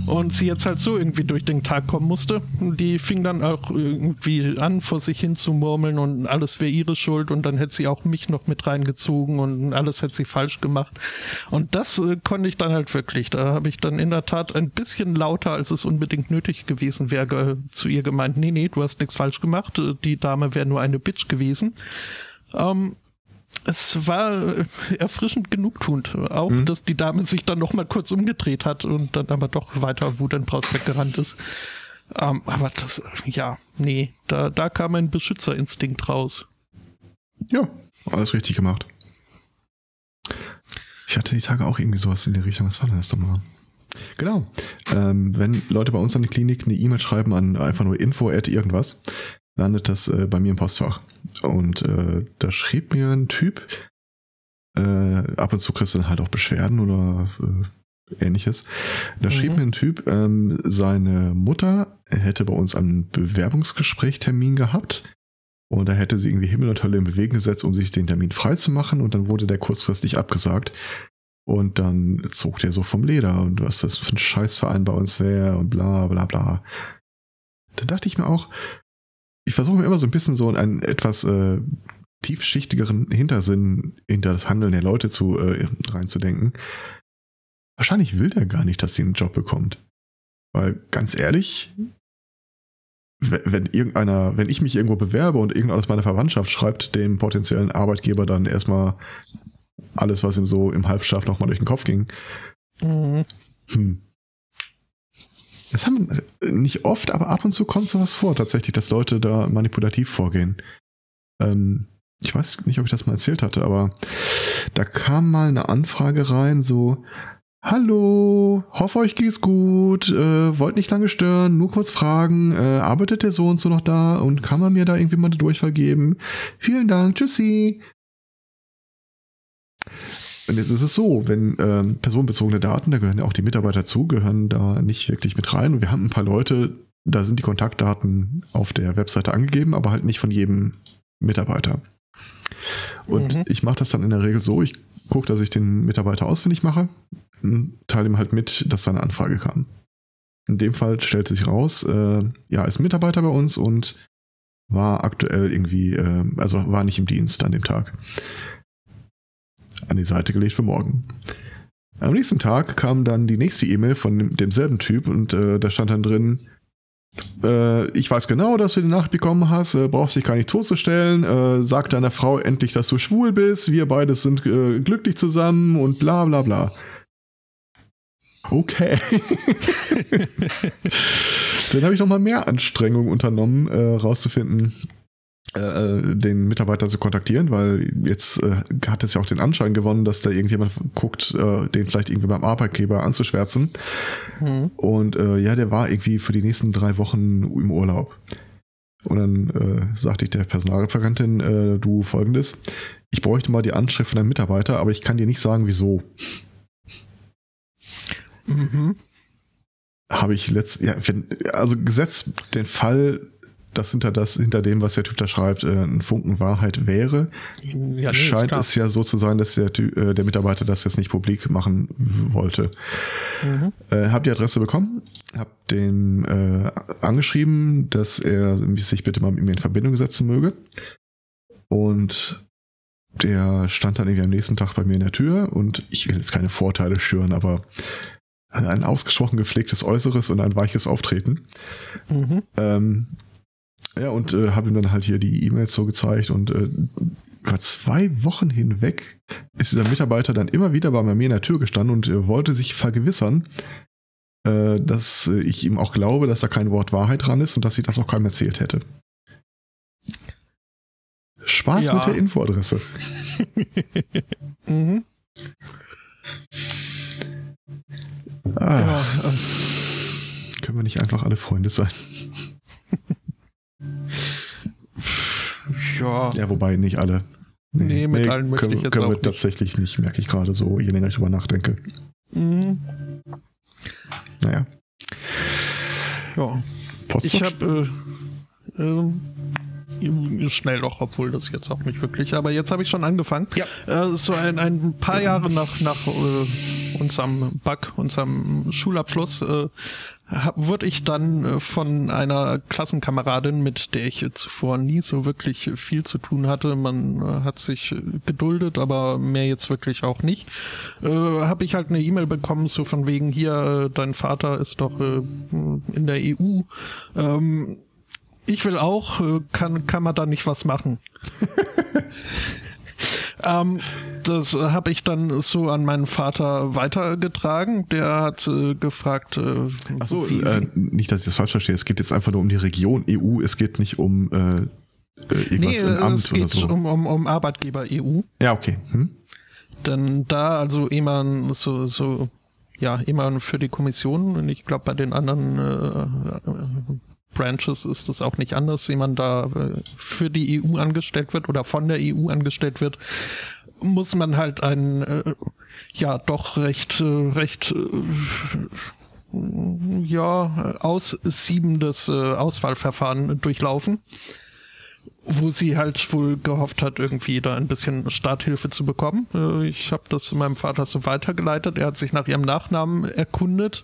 und sie jetzt halt so irgendwie durch den Tag kommen musste. Die fing dann auch irgendwie an, vor sich hin zu murmeln und alles wäre ihre Schuld und dann hätte sie auch mich noch mit reingezogen und alles hätte sie falsch gemacht. Und das äh, konnte ich dann halt wirklich. Da habe ich dann in der Tat ein bisschen lauter, als es unbedingt nötig gewesen wäre, zu ihr gemeint, nee, nee, du hast nichts falsch gemacht. Die Dame wäre nur eine Bitch gewesen. Ähm, es war erfrischend genugtuend. Auch, mhm. dass die Dame sich dann noch mal kurz umgedreht hat und dann aber doch weiter Wut in Braus weggerannt ist. Ähm, aber das, ja, nee, da, da kam ein Beschützerinstinkt raus. Ja, alles richtig gemacht. Ich hatte die Tage auch irgendwie sowas in der Richtung. Was war denn das doch mal? Genau. Ähm, wenn Leute bei uns an die Klinik eine E-Mail schreiben an einfach nur info at irgendwas, landet das äh, bei mir im Postfach. Und äh, da schrieb mir ein Typ, äh, ab und zu kriegst du dann halt auch Beschwerden oder äh, ähnliches. Da mhm. schrieb mir ein Typ, ähm, seine Mutter hätte bei uns einen Bewerbungsgespräch Termin gehabt. Und da hätte sie irgendwie Himmel und Hölle in Bewegung gesetzt, um sich den Termin freizumachen. Und dann wurde der kurzfristig abgesagt. Und dann zog der so vom Leder und was das für ein Scheißverein bei uns wäre und bla bla bla. Da dachte ich mir auch, ich versuche mir immer so ein bisschen so einen etwas äh, tiefschichtigeren Hintersinn hinter das Handeln der Leute zu äh, reinzudenken. Wahrscheinlich will der gar nicht, dass sie einen Job bekommt. Weil ganz ehrlich, wenn irgendeiner, wenn ich mich irgendwo bewerbe und irgendeiner aus meiner Verwandtschaft schreibt dem potenziellen Arbeitgeber dann erstmal alles, was ihm so im Halbschlaf nochmal durch den Kopf ging. Mhm. Hm. Das haben äh, nicht oft, aber ab und zu kommt sowas vor, tatsächlich, dass Leute da manipulativ vorgehen. Ähm, ich weiß nicht, ob ich das mal erzählt hatte, aber da kam mal eine Anfrage rein, so, Hallo, hoffe euch geht's gut, äh, wollt nicht lange stören, nur kurz fragen, äh, arbeitet der so und so noch da und kann man mir da irgendwie mal eine Durchfall geben? Vielen Dank, tschüssi. Und jetzt ist es so, wenn ähm, personenbezogene Daten, da gehören ja auch die Mitarbeiter zu, gehören da nicht wirklich mit rein. Und wir haben ein paar Leute, da sind die Kontaktdaten auf der Webseite angegeben, aber halt nicht von jedem Mitarbeiter. Und mhm. ich mache das dann in der Regel so, ich gucke, dass ich den Mitarbeiter ausfindig mache, teile ihm halt mit, dass da eine Anfrage kam. In dem Fall stellt sich raus, äh, ja, ist Mitarbeiter bei uns und war aktuell irgendwie, äh, also war nicht im Dienst an dem Tag an die Seite gelegt für morgen. Am nächsten Tag kam dann die nächste E-Mail von demselben Typ und äh, da stand dann drin, äh, ich weiß genau, dass du die Nacht bekommen hast, äh, brauchst dich gar nicht totzustellen, äh, sag deiner Frau endlich, dass du schwul bist, wir beide sind äh, glücklich zusammen und bla bla bla. Okay. [LAUGHS] dann habe ich noch mal mehr Anstrengungen unternommen, äh, rauszufinden, den Mitarbeiter zu kontaktieren, weil jetzt äh, hat es ja auch den Anschein gewonnen, dass da irgendjemand guckt, äh, den vielleicht irgendwie beim Arbeitgeber anzuschwärzen. Mhm. Und äh, ja, der war irgendwie für die nächsten drei Wochen im Urlaub. Und dann äh, sagte ich der Personalreferentin, äh, du folgendes, ich bräuchte mal die Anschrift von einem Mitarbeiter, aber ich kann dir nicht sagen, wieso. Mhm. Habe ich letzt, ja, wenn, also gesetzt den Fall, das hinter das hinter dem, was der Typ da schreibt, äh, ein Funken Wahrheit wäre, ja, nee, scheint es ja so zu sein, dass der, äh, der Mitarbeiter das jetzt nicht publik machen wollte. Mhm. Äh, hab die Adresse bekommen, hab den äh, angeschrieben, dass er sich bitte mal mit mir in Verbindung setzen möge. Und der stand dann irgendwie am nächsten Tag bei mir in der Tür und ich will jetzt keine Vorteile schüren, aber ein ausgesprochen gepflegtes Äußeres und ein weiches Auftreten. Mhm. Ähm, ja, und äh, habe ihm dann halt hier die E-Mails so gezeigt und äh, über zwei Wochen hinweg ist dieser Mitarbeiter dann immer wieder bei mir in der Tür gestanden und äh, wollte sich vergewissern, äh, dass äh, ich ihm auch glaube, dass da kein Wort Wahrheit dran ist und dass ich das auch keinem erzählt hätte. Spaß ja. mit der Infoadresse. [LAUGHS] mhm. Ah, ja. Können wir nicht einfach alle Freunde sein? [LAUGHS] Ja. Ja, wobei nicht alle. Nee, nee mit nee, allen möchte können, ich jetzt können auch wir nicht. tatsächlich nicht, merke ich gerade so, je länger ich drüber nachdenke. Mhm. Naja. Ja. Post ich habe äh, äh, schnell doch, obwohl das jetzt auch nicht wirklich. Aber jetzt habe ich schon angefangen. Ja. Äh, so ein, ein paar Jahre nach, nach äh, unserem Bug, unserem Schulabschluss, äh, wurde ich dann äh, von einer Klassenkameradin, mit der ich zuvor nie so wirklich viel zu tun hatte, man äh, hat sich geduldet, aber mehr jetzt wirklich auch nicht, äh, habe ich halt eine E-Mail bekommen, so von wegen hier, äh, dein Vater ist doch äh, in der EU. Ähm, ich will auch, äh, kann, kann man da nicht was machen? [LAUGHS] ähm, das habe ich dann so an meinen Vater weitergetragen. Der hat äh, gefragt. Äh, Achso, äh, nicht, dass ich das falsch verstehe. Es geht jetzt einfach nur um die Region EU. Es geht nicht um äh, äh irgendwas nee, im Amt es geht oder so. um, um, um Arbeitgeber EU. Ja, okay. Hm? Denn da also immer so, so ja, immer für die Kommission und ich glaube bei den anderen äh, äh, Branches ist es auch nicht anders, jemand da äh, für die EU angestellt wird oder von der EU angestellt wird, muss man halt ein äh, ja doch recht äh, recht äh, ja aussiebendes äh, Auswahlverfahren durchlaufen wo sie halt wohl gehofft hat, irgendwie da ein bisschen Starthilfe zu bekommen. Äh, Ich habe das meinem Vater so weitergeleitet. Er hat sich nach ihrem Nachnamen erkundet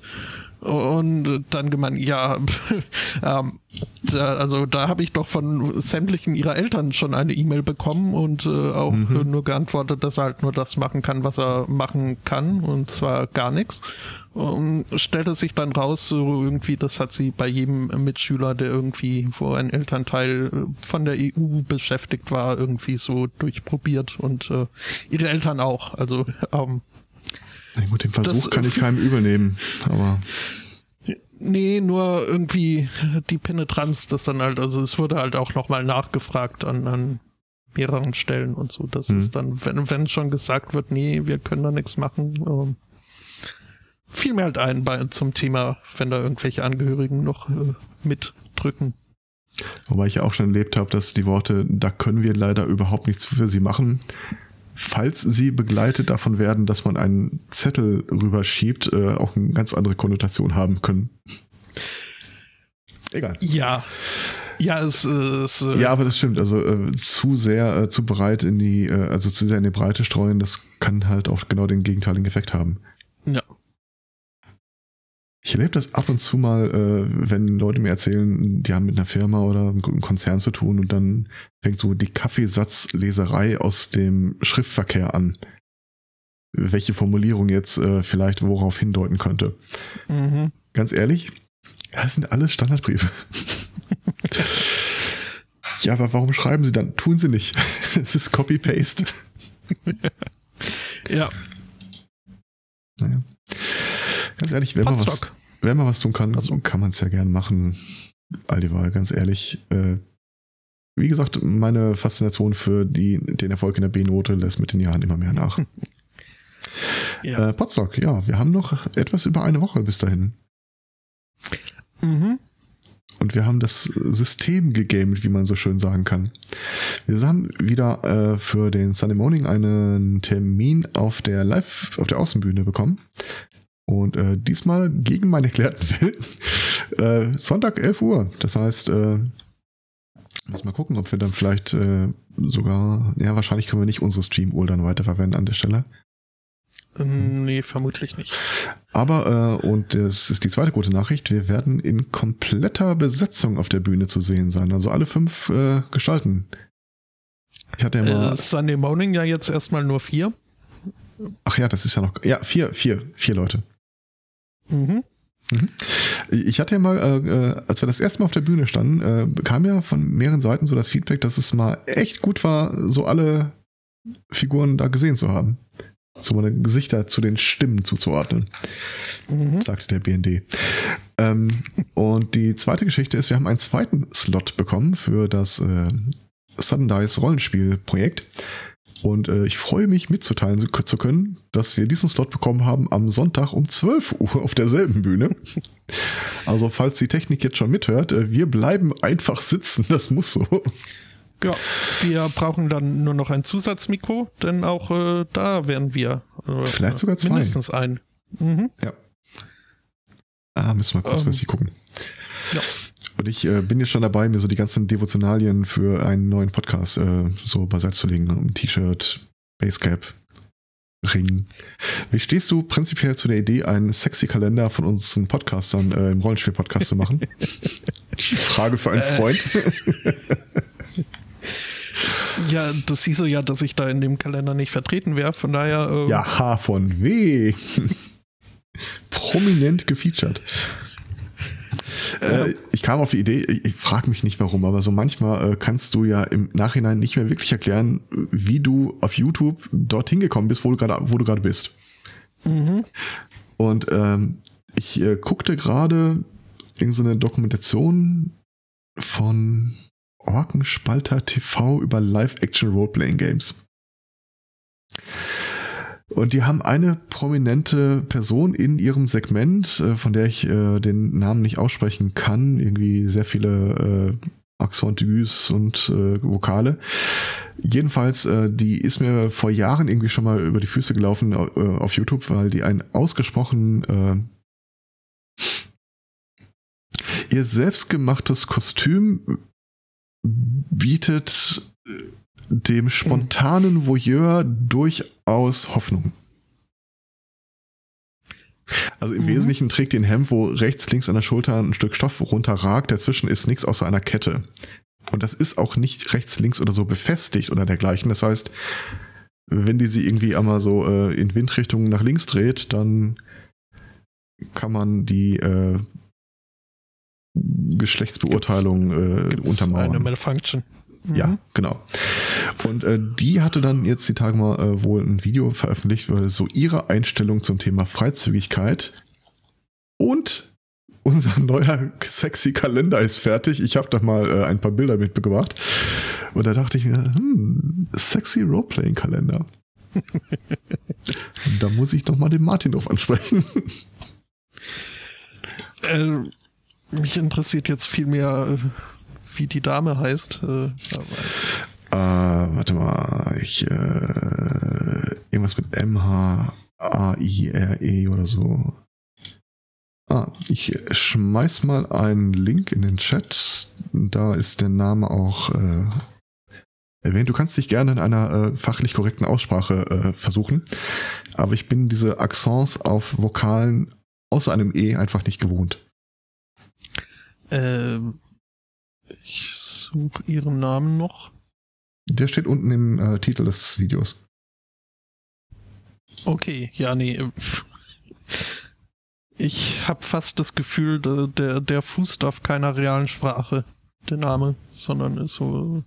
und dann gemeint, ja, [LAUGHS] ähm, da, also da habe ich doch von sämtlichen ihrer Eltern schon eine E-Mail bekommen und äh, auch Mhm. nur geantwortet, dass er halt nur das machen kann, was er machen kann und zwar gar nichts. Und stellte sich dann raus, so irgendwie, das hat sie bei jedem Mitschüler, der irgendwie, wo ein Elternteil von der EU beschäftigt war, irgendwie so durchprobiert und äh, ihre Eltern auch. Also ähm, Na gut, den Versuch Das, kann äh, ich keinem übernehmen. Aber Nee, nur irgendwie die Penetranz, das dann halt, also es wurde halt auch nochmal nachgefragt an, an mehreren Stellen und so. Das Mhm. ist dann, wenn, wenn schon gesagt wird, nee, wir können da nichts machen, ähm, fiel mir halt ein bei, zum Thema, wenn da irgendwelche Angehörigen noch äh, mitdrücken. wobei ich ja auch schon erlebt habe, dass die Worte, da können wir leider überhaupt nichts für sie machen, falls sie begleitet davon werden, dass man einen Zettel rüberschiebt, äh, auch eine ganz andere Konnotation haben können. Egal. Ja. Ja, es ist. Äh, Ja, aber das stimmt. Also äh, zu sehr, äh, zu breit in die, äh, also zu sehr in die Breite streuen, das kann halt auch genau den gegenteiligen Effekt haben. ja. Ich erlebe das ab und zu mal, äh, wenn Leute mir erzählen, die haben mit einer Firma oder einem Konzern zu tun und dann fängt so die Kaffeesatzleserei aus dem Schriftverkehr an. Welche Formulierung jetzt äh, vielleicht worauf hindeuten könnte. Mhm. Ganz ehrlich, das sind alles Standardbriefe. ja, aber warum schreiben sie dann? Tun sie nicht. [LAUGHS] Es ist Copy-Paste. Ja, Naja. Ganz ehrlich, wenn man, was, wenn man was tun kann, Also- kann man es ja gern machen. Aldival, ganz ehrlich. Äh, wie gesagt, meine Faszination für die, den Erfolg in der B-Note lässt mit den Jahren immer mehr nach. Ja. Äh, Podstock, ja, wir haben noch etwas über eine Woche bis dahin. Mhm. Und wir haben das System gegamet, wie man so schön sagen kann. Wir haben wieder äh, für den Sunday Morning einen Termin auf der Live, auf der Außenbühne bekommen. Und äh, diesmal gegen meine erklärten Willen. Äh, Sonntag 11 Uhr. Das heißt, äh, müssen wir gucken, ob wir dann vielleicht äh, sogar, ja, wahrscheinlich können wir nicht unsere Stream-Uhr dann weiterverwenden an der Stelle. Ähm, Nee, vermutlich nicht. Aber, äh, und das ist die zweite gute Nachricht, wir werden in kompletter Besetzung auf der Bühne zu sehen sein. Also alle fünf äh, Gestalten. Ich hatte ja mal, Äh, Sunday Morning ja jetzt erstmal nur vier. ach ja, das ist ja noch, ja, vier, vier, vier Leute. Mhm. Ich hatte ja mal, äh, äh, als wir das erste Mal auf der Bühne standen, äh, bekam ja von mehreren Seiten so das Feedback, dass es mal echt gut war, so alle Figuren da gesehen zu haben. So meine Gesichter zu den Stimmen zuzuordnen. Mhm. sagte der BND. Ähm, und die zweite Geschichte ist, wir haben einen zweiten Slot bekommen für das äh, Sudden Dice Rollenspiel-Projekt. Und äh, ich freue mich mitzuteilen zu, zu können, dass wir diesen Slot bekommen haben am Sonntag um 12 Uhr auf derselben Bühne. [LAUGHS] Also falls die Technik jetzt schon mithört, äh, wir bleiben einfach sitzen, das muss so. Ja, wir brauchen dann nur noch ein Zusatzmikro, denn auch äh, da werden wir äh, Vielleicht sogar zwei. mindestens ein. Mhm. Ah, müssen wir kurzfristig gucken. ja. Und ich äh, bin jetzt schon dabei, mir so die ganzen Devotionalien für einen neuen Podcast äh, so beiseite zu legen. Ein T-Shirt, Basecap, Ring. Wie stehst du prinzipiell zu der Idee, einen sexy Kalender von unseren Podcastern äh, im Rollenspiel-Podcast zu machen? [LAUGHS] Frage für einen äh. Freund. ja, das hieße ja, dass ich da in dem Kalender nicht vertreten wäre, von daher. Äh ja, H von W. [LAUGHS] Prominent gefeatured. Äh, ich kam auf die Idee, ich, frage mich nicht warum, aber so manchmal äh, kannst du ja im Nachhinein nicht mehr wirklich erklären, wie du auf YouTube dorthin gekommen bist, wo du gerade, wo du gerade bist. Mhm. Und ähm, ich äh, guckte gerade in so eine Dokumentation von Orkenspalter TV über Live-Action Roleplaying Games. Und die haben eine prominente Person in ihrem Segment, äh, von der ich äh, den Namen nicht aussprechen kann, irgendwie sehr viele äh, Accent und äh, Vokale. Jedenfalls, äh, die ist mir vor Jahren irgendwie schon mal über die Füße gelaufen äh, auf YouTube, weil die ein ausgesprochen äh, ihr selbstgemachtes Kostüm bietet äh, dem spontanen Voyeur durchaus Hoffnung. Also im mhm. Wesentlichen trägt den Hemd, wo rechts, links an der Schulter ein Stück Stoff runterragt. Dazwischen ist nichts außer einer Kette. Und das ist auch nicht rechts, links oder so befestigt oder dergleichen. Das heißt, wenn die sie irgendwie einmal so äh, in Windrichtungen nach links dreht, dann kann man die äh, Geschlechtsbeurteilung äh, untermauern. Eine Malfunction. Mhm. Ja, genau. Und äh, die hatte dann jetzt die Tage mal äh, wohl ein Video veröffentlicht, äh, so ihre Einstellung zum Thema Freizügigkeit. Und unser [LAUGHS] neuer sexy Kalender ist fertig. Ich habe da mal äh, ein paar Bilder mitgebracht. Und da dachte ich mir, hm, sexy Roleplaying Kalender. [LAUGHS] da muss ich doch mal den Martin drauf ansprechen. Äh, mich interessiert jetzt viel mehr, äh, wie die Dame heißt. Äh, äh, warte mal, ich äh, irgendwas mit M H A I R E oder so. Ah, ich schmeiß mal einen Link in den Chat. Da ist der Name auch äh, erwähnt. Du kannst dich gerne in einer äh, fachlich korrekten Aussprache äh, versuchen, aber ich bin diese Accents auf Vokalen außer einem E einfach nicht gewohnt. Ähm, ich suche ihren Namen noch. Der steht unten im äh, Titel des Videos. Okay, ja, nee. Ich habe fast das Gefühl, der, der, der fußt auf keiner realen Sprache, der Name, sondern ist so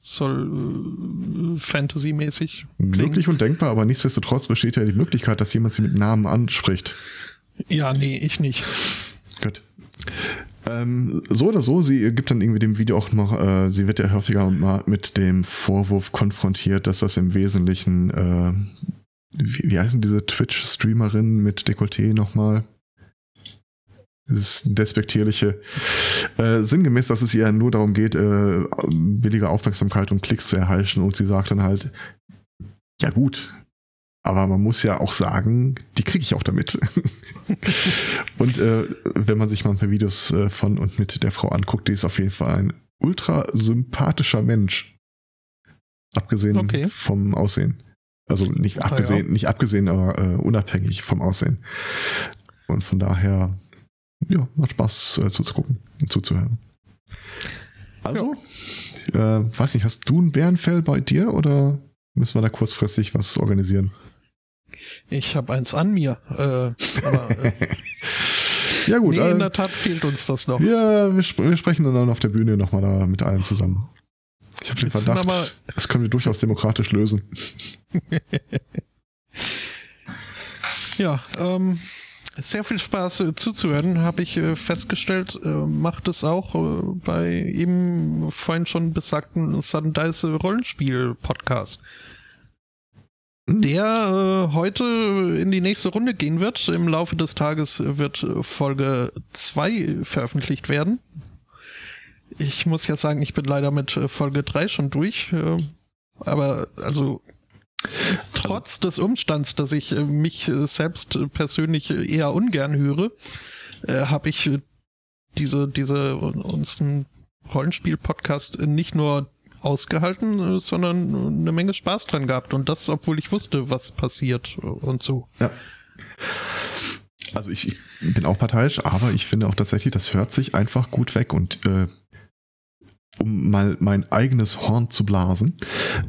soll äh, Fantasy-mäßig. Möglich und denkbar, aber nichtsdestotrotz besteht ja die Möglichkeit, dass jemand sie mit Namen anspricht. Ja, nee, ich nicht. Gut. Ähm, so oder so, sie gibt dann irgendwie dem Video auch noch, äh, sie wird ja häufiger mal mit dem Vorwurf konfrontiert, dass das im Wesentlichen, äh, wie, wie heißen diese Twitch-Streamerinnen mit Dekolleté nochmal? Das despektierliche. Äh, sinngemäß, dass es ihr nur darum geht, äh, billige Aufmerksamkeit und Klicks zu erheischen und sie sagt dann halt, ja gut, aber man muss ja auch sagen, die kriege ich auch damit. [LAUGHS] und äh, wenn man sich mal ein paar Videos äh, von und mit der Frau anguckt, die ist auf jeden Fall ein ultra sympathischer Mensch. Abgesehen okay. vom Aussehen. Also nicht abgesehen, ja. nicht abgesehen, aber äh, unabhängig vom Aussehen. Und von daher, ja, macht Spaß äh, zuzugucken und zuzuhören. Also, ja. äh, weiß nicht, hast du ein Bärenfell bei dir oder müssen wir da kurzfristig was organisieren? Ich habe eins an mir. Äh, aber, äh, [LAUGHS] ja gut. Nee, in der Tat fehlt uns das noch. Ja, wir, sp wir sprechen dann auf der Bühne nochmal da mit allen zusammen. Ich habe den Verdacht, aber, das können wir durchaus demokratisch lösen. [LAUGHS] ja, ähm, sehr viel Spaß äh, zuzuhören, habe ich äh, festgestellt. Äh, macht es auch äh, bei eben vorhin schon besagten Sundice Rollenspiel Podcast der äh, heute in die nächste Runde gehen wird. Im Laufe des Tages wird Folge 2 veröffentlicht werden. Ich muss ja sagen, ich bin leider mit äh, Folge 3 schon durch. Äh, aber also trotz des Umstands, dass ich äh, mich selbst persönlich eher ungern höre, habe ich diese, diese, unseren Rollenspiel-Podcast nicht nur ausgehalten, äh, sondern eine Menge Spaß dran gehabt. Und das, obwohl ich wusste, was passiert und so. Ja. Also ich, ich bin auch parteiisch, aber ich finde auch tatsächlich, das hört sich einfach gut weg und äh, um mal mein eigenes Horn zu blasen.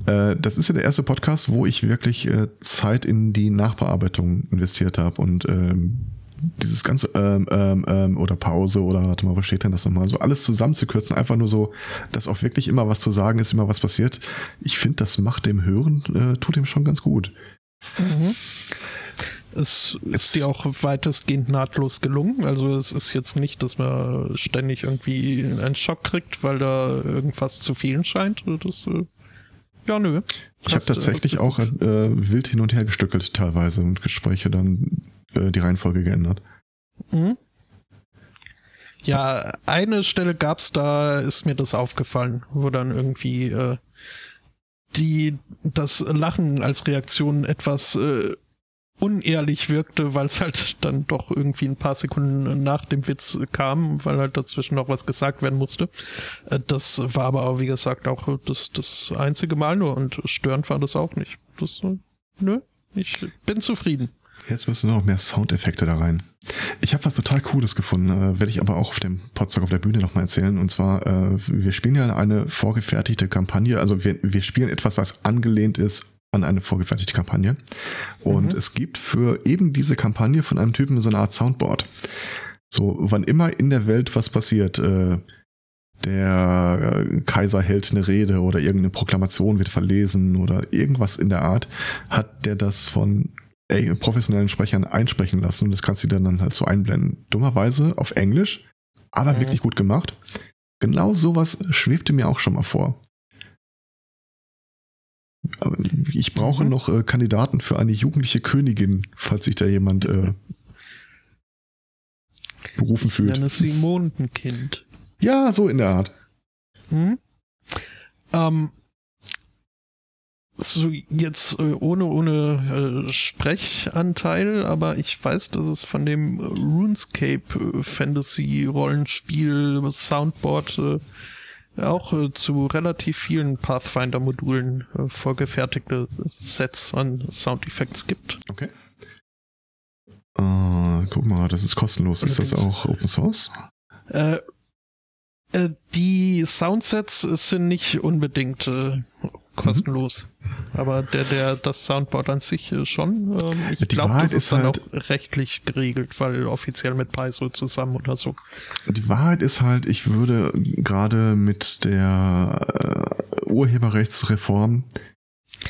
Äh, das ist ja der erste Podcast, wo ich wirklich äh, Zeit in die Nachbearbeitung investiert habe und ähm, dieses ganze ähm, ähm, ähm, oder Pause oder warte mal, was steht denn das nochmal? So alles zusammenzukürzen, einfach nur so, dass auch wirklich immer was zu sagen ist, immer was passiert. Ich finde, das macht dem Hören, äh, tut ihm schon ganz gut. Mhm. Es ist dir auch weitestgehend nahtlos gelungen. Also es ist jetzt nicht, dass man ständig irgendwie einen Schock kriegt, weil da irgendwas zu fehlen scheint. Das, äh, ja, nö. Ich habe tatsächlich auch äh, wild hin und her gestückelt teilweise und Gespräche dann äh, die Reihenfolge geändert. Mhm. Ja, eine Stelle gab's, da ist mir das aufgefallen, wo dann irgendwie äh, die das Lachen als Reaktion etwas äh, unehrlich wirkte, weil es halt dann doch irgendwie ein paar Sekunden nach dem Witz kam, weil halt dazwischen noch was gesagt werden musste. Äh, das war aber auch, wie gesagt, auch das, das einzige Mal nur und störend war das auch nicht. Das, äh, nö, ich bin zufrieden. Jetzt müssen noch mehr Soundeffekte da rein. Ich habe was total Cooles gefunden, äh, werde ich aber auch auf dem Podstock auf der Bühne nochmal erzählen. Und zwar, äh, wir spielen ja eine vorgefertigte Kampagne, also wir, wir spielen etwas, was angelehnt ist an eine vorgefertigte Kampagne. Und mhm. es gibt für eben diese Kampagne von einem Typen so eine Art Soundboard. So, wann immer in der Welt was passiert, äh, der äh, Kaiser hält eine Rede oder irgendeine Proklamation wird verlesen oder irgendwas in der Art, hat der das von ey, professionellen Sprechern einsprechen lassen und das kannst du dann, dann halt so einblenden. Dummerweise auf Englisch, aber mhm. wirklich gut gemacht. Genau sowas schwebte mir auch schon mal vor. Ich brauche mhm. noch äh, Kandidaten für eine jugendliche Königin, falls sich da jemand äh, berufen fühlt. Eine Simonenkind. Ja, so in der Art. Hm? Ähm, so jetzt äh, ohne ohne äh, Sprechanteil, aber ich weiß, dass es von dem RuneScape äh, Fantasy Rollenspiel Soundboard äh, auch äh, zu relativ vielen Pathfinder-Modulen äh, vorgefertigte Sets an Soundeffekts gibt. Okay. Uh, guck mal, das ist kostenlos. Ist das auch Open Source? Äh, äh, die Soundsets sind nicht unbedingt äh, kostenlos. Mhm. Aber der, der, das Soundboard an sich schon. Ähm, ich glaube, das ist, ist dann halt, auch rechtlich geregelt, weil offiziell mit Paizo zusammen oder so. Die Wahrheit ist halt, ich würde gerade mit der äh, Urheberrechtsreform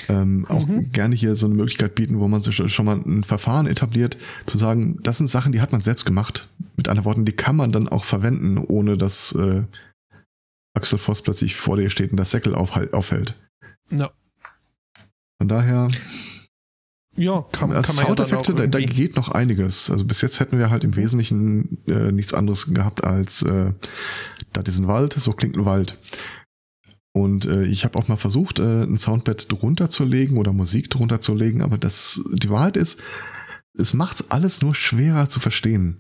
ähm, auch mhm. gerne hier so eine Möglichkeit bieten, wo man sich schon mal ein Verfahren etabliert, zu sagen, das sind Sachen, die hat man selbst gemacht. Mit anderen Worten, die kann man dann auch verwenden, ohne dass äh, Axel Voss plötzlich vor dir steht und das Säckel aufhält. Ja. Von daher. Ja, kann, kann man Soundeffekte, ja da, da geht noch einiges. Also bis jetzt hätten wir halt im Wesentlichen äh, nichts anderes gehabt als äh, da diesen Wald, so klingt ein Wald. Und äh, ich habe auch mal versucht, äh, ein Soundbed drunter zu legen oder Musik drunter zu legen, aber das, die Wahrheit ist, es macht's alles nur schwerer zu verstehen.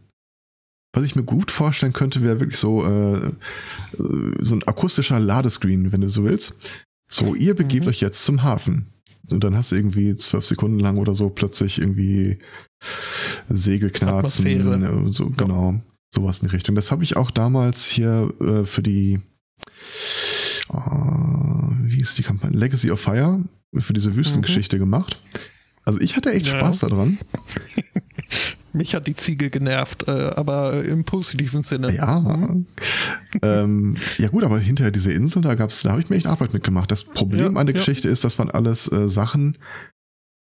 Was ich mir gut vorstellen könnte, wäre wirklich so, äh, äh so ein akustischer Ladescreen, wenn du so willst. So, ihr begebt mhm. euch jetzt zum Hafen. Und dann hast du irgendwie zwölf Sekunden lang oder so plötzlich irgendwie Segelknarzen. Äh, so, ja. Genau, sowas in die Richtung. Das habe ich auch damals hier äh, für die, äh, wie ist die Kampagne? Legacy of Fire, für diese Wüstengeschichte mhm. gemacht. Also ich hatte echt ja. Spaß daran. [LAUGHS] Mich hat die Ziege genervt, äh, aber im positiven Sinne. Ja. Ähm, ja gut, aber hinterher diese Insel, da gab's, da habe ich mir echt Arbeit mitgemacht. Das Problem ja, an der ja. Geschichte ist, das waren alles äh, Sachen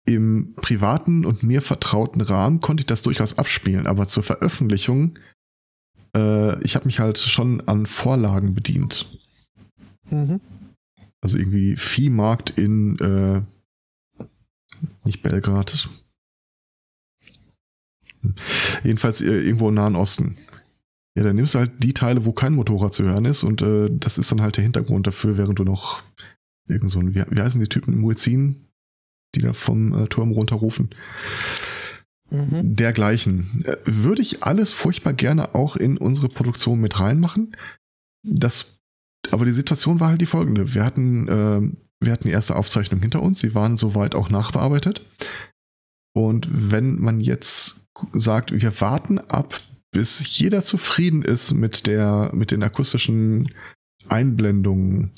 im privaten und mir vertrauten Rahmen konnte ich das durchaus abspielen, aber zur Veröffentlichung, äh, ich habe mich halt schon an Vorlagen bedient. Mhm. Also irgendwie Viehmarkt in äh, nicht Belgrad, Jedenfalls äh, irgendwo im Nahen Osten. Ja, dann nimmst du halt die Teile, wo kein Motorrad zu hören ist und äh, das ist dann halt der Hintergrund dafür, während du noch irgend so ein, wie, wie heißen die Typen, Muezzin, die da vom äh, Turm runterrufen. mhm. dergleichen. Äh, würde ich alles furchtbar gerne auch in unsere Produktion mit reinmachen. Das, aber die Situation war halt die folgende. Wir hatten, äh, wir hatten die erste Aufzeichnung hinter uns. Sie waren soweit auch nachbearbeitet. Und wenn man jetzt sagt, wir warten ab, bis jeder zufrieden ist mit der, mit den akustischen Einblendungen,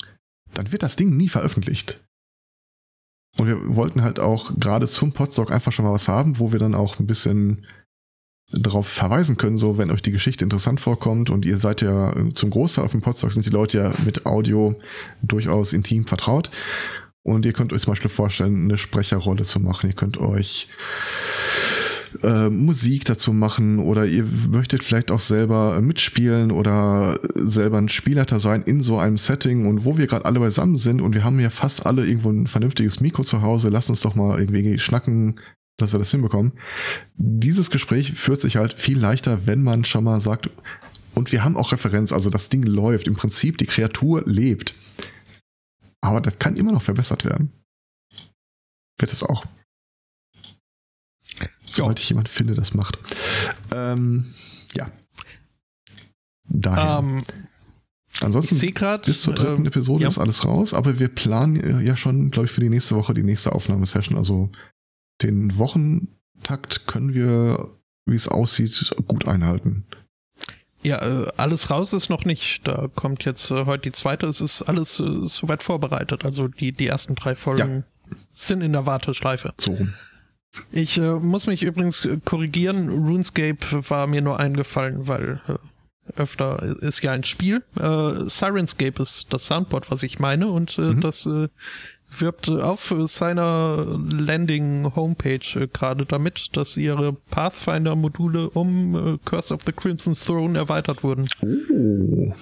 dann wird das Ding nie veröffentlicht. Und wir wollten halt auch gerade zum Podstock einfach schon mal was haben, wo wir dann auch ein bisschen darauf verweisen können, so wenn euch die Geschichte interessant vorkommt und ihr seid ja zum Großteil auf dem Podstock sind die Leute ja mit Audio durchaus intim vertraut und ihr könnt euch zum Beispiel vorstellen, eine Sprecherrolle zu machen. Ihr könnt euch äh, Musik dazu machen oder ihr möchtet vielleicht auch selber mitspielen oder selber ein Spielleiter sein in so einem Setting und wo wir gerade alle beisammen sind und wir haben ja fast alle irgendwo ein vernünftiges Mikro zu Hause, lasst uns doch mal irgendwie schnacken, dass wir das hinbekommen. Dieses Gespräch führt sich halt viel leichter, wenn man schon mal sagt, und wir haben auch Referenz, also das Ding läuft, im Prinzip die Kreatur lebt. Aber das kann immer noch verbessert werden. Wird es auch. Sobald ich jemanden finde, das macht. Ähm, ja. Daher. Um, Ansonsten grad, bis zur dritten äh, Episode ja. ist alles raus, aber wir planen ja schon, glaube ich, für die nächste Woche die nächste Aufnahmesession. Also den Wochentakt können wir, wie es aussieht, gut einhalten. Ja, äh, alles raus ist noch nicht. Da kommt jetzt äh, heute die zweite. Es ist alles äh, soweit vorbereitet. Also die, die ersten drei Folgen ja. sind in der Warteschleife. So. Ich äh, muss mich übrigens korrigieren. RuneScape war mir nur eingefallen, weil äh, öfter ist ja ein Spiel. Äh, Sirenscape ist das Soundboard, was ich meine, und äh, mhm. das äh, wirbt auf seiner Landing-Homepage äh, gerade damit, dass ihre Pathfinder-Module um äh, Curse of the Crimson Throne erweitert wurden. Oh.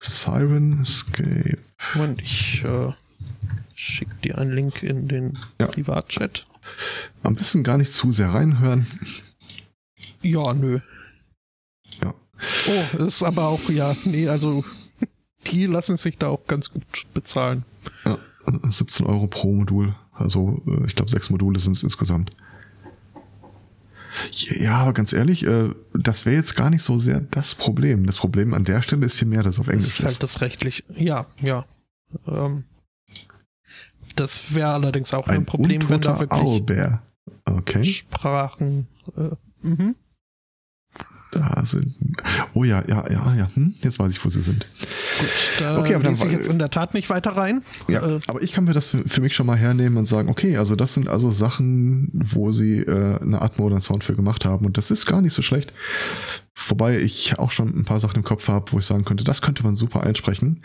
Sirenscape. Moment, ich äh, schick dir einen Link in den ja. Privatchat. Am besten gar nicht zu sehr reinhören. Ja, nö. Ja. Oh, ist aber auch, ja, nee, also [LAUGHS] die lassen sich da auch ganz gut bezahlen. Ja, 17 Euro pro Modul. Also äh, ich glaube, sechs Module sind es insgesamt. Ja, aber ganz ehrlich, äh, das wäre jetzt gar nicht so sehr das Problem. Das Problem an der Stelle ist vielmehr, dass auf Englisch ist. Das ist halt das rechtlich. Ja, ja. Ähm, das wäre allerdings auch ein, ein Problem, wenn da wirklich Owlbear. Okay. Sprachen. Äh, mhm. Da sind. Oh ja, ja, ja, ja. Hm, jetzt weiß ich, wo sie sind. Da okay, aber dann ich jetzt in der Tat nicht weiter rein. Ja, äh, aber ich kann mir das für, für, mich schon mal hernehmen und sagen, okay, also das sind also Sachen, wo sie äh, eine Atmo oder einen Sound für gemacht haben und das ist gar nicht so schlecht. Wobei ich auch schon ein paar Sachen im Kopf habe, wo ich sagen könnte, das könnte man super einsprechen.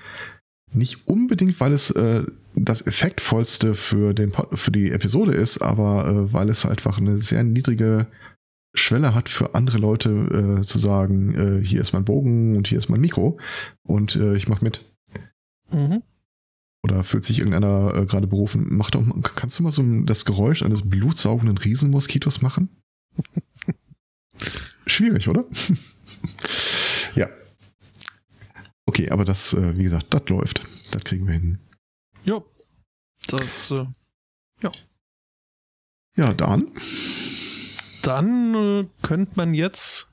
Nicht unbedingt, weil es äh, das effektvollste für, den, für die Episode ist, aber äh, weil es einfach eine sehr niedrige Schwelle hat für andere Leute äh, zu sagen, äh, hier ist mein Bogen und hier ist mein Mikro und äh, ich mach mit. Mhm. Oder fühlt sich irgendeiner äh, gerade berufen, mach doch, kannst du mal so das Geräusch eines blutsaugenden Riesenmoskitos machen? [LAUGHS] Schwierig, oder? [LAUGHS] ja. Okay, aber das, äh, wie gesagt, das läuft. Das kriegen wir hin. Ja. Das, äh, ja. Ja, dann. Dann äh, könnte man jetzt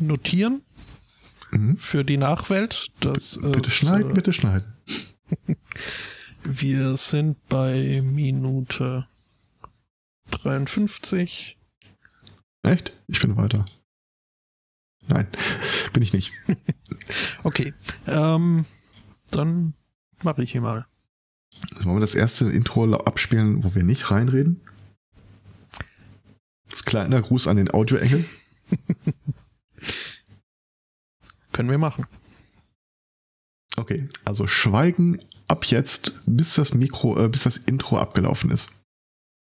notieren mhm. für die Nachwelt. Dass bitte es, schneiden, äh, bitte schneiden. [LAUGHS] wir sind bei Minute 53. Echt? Ich bin weiter. Nein, [LAUGHS] bin ich nicht. [LAUGHS] okay, ähm, dann mache ich hier mal. Wollen wir das erste Intro abspielen, wo wir nicht reinreden? Als kleiner Gruß an den Audioengel. [LAUGHS] Können wir machen. Okay, also schweigen ab jetzt, bis das Mikro, äh, bis das Intro abgelaufen ist.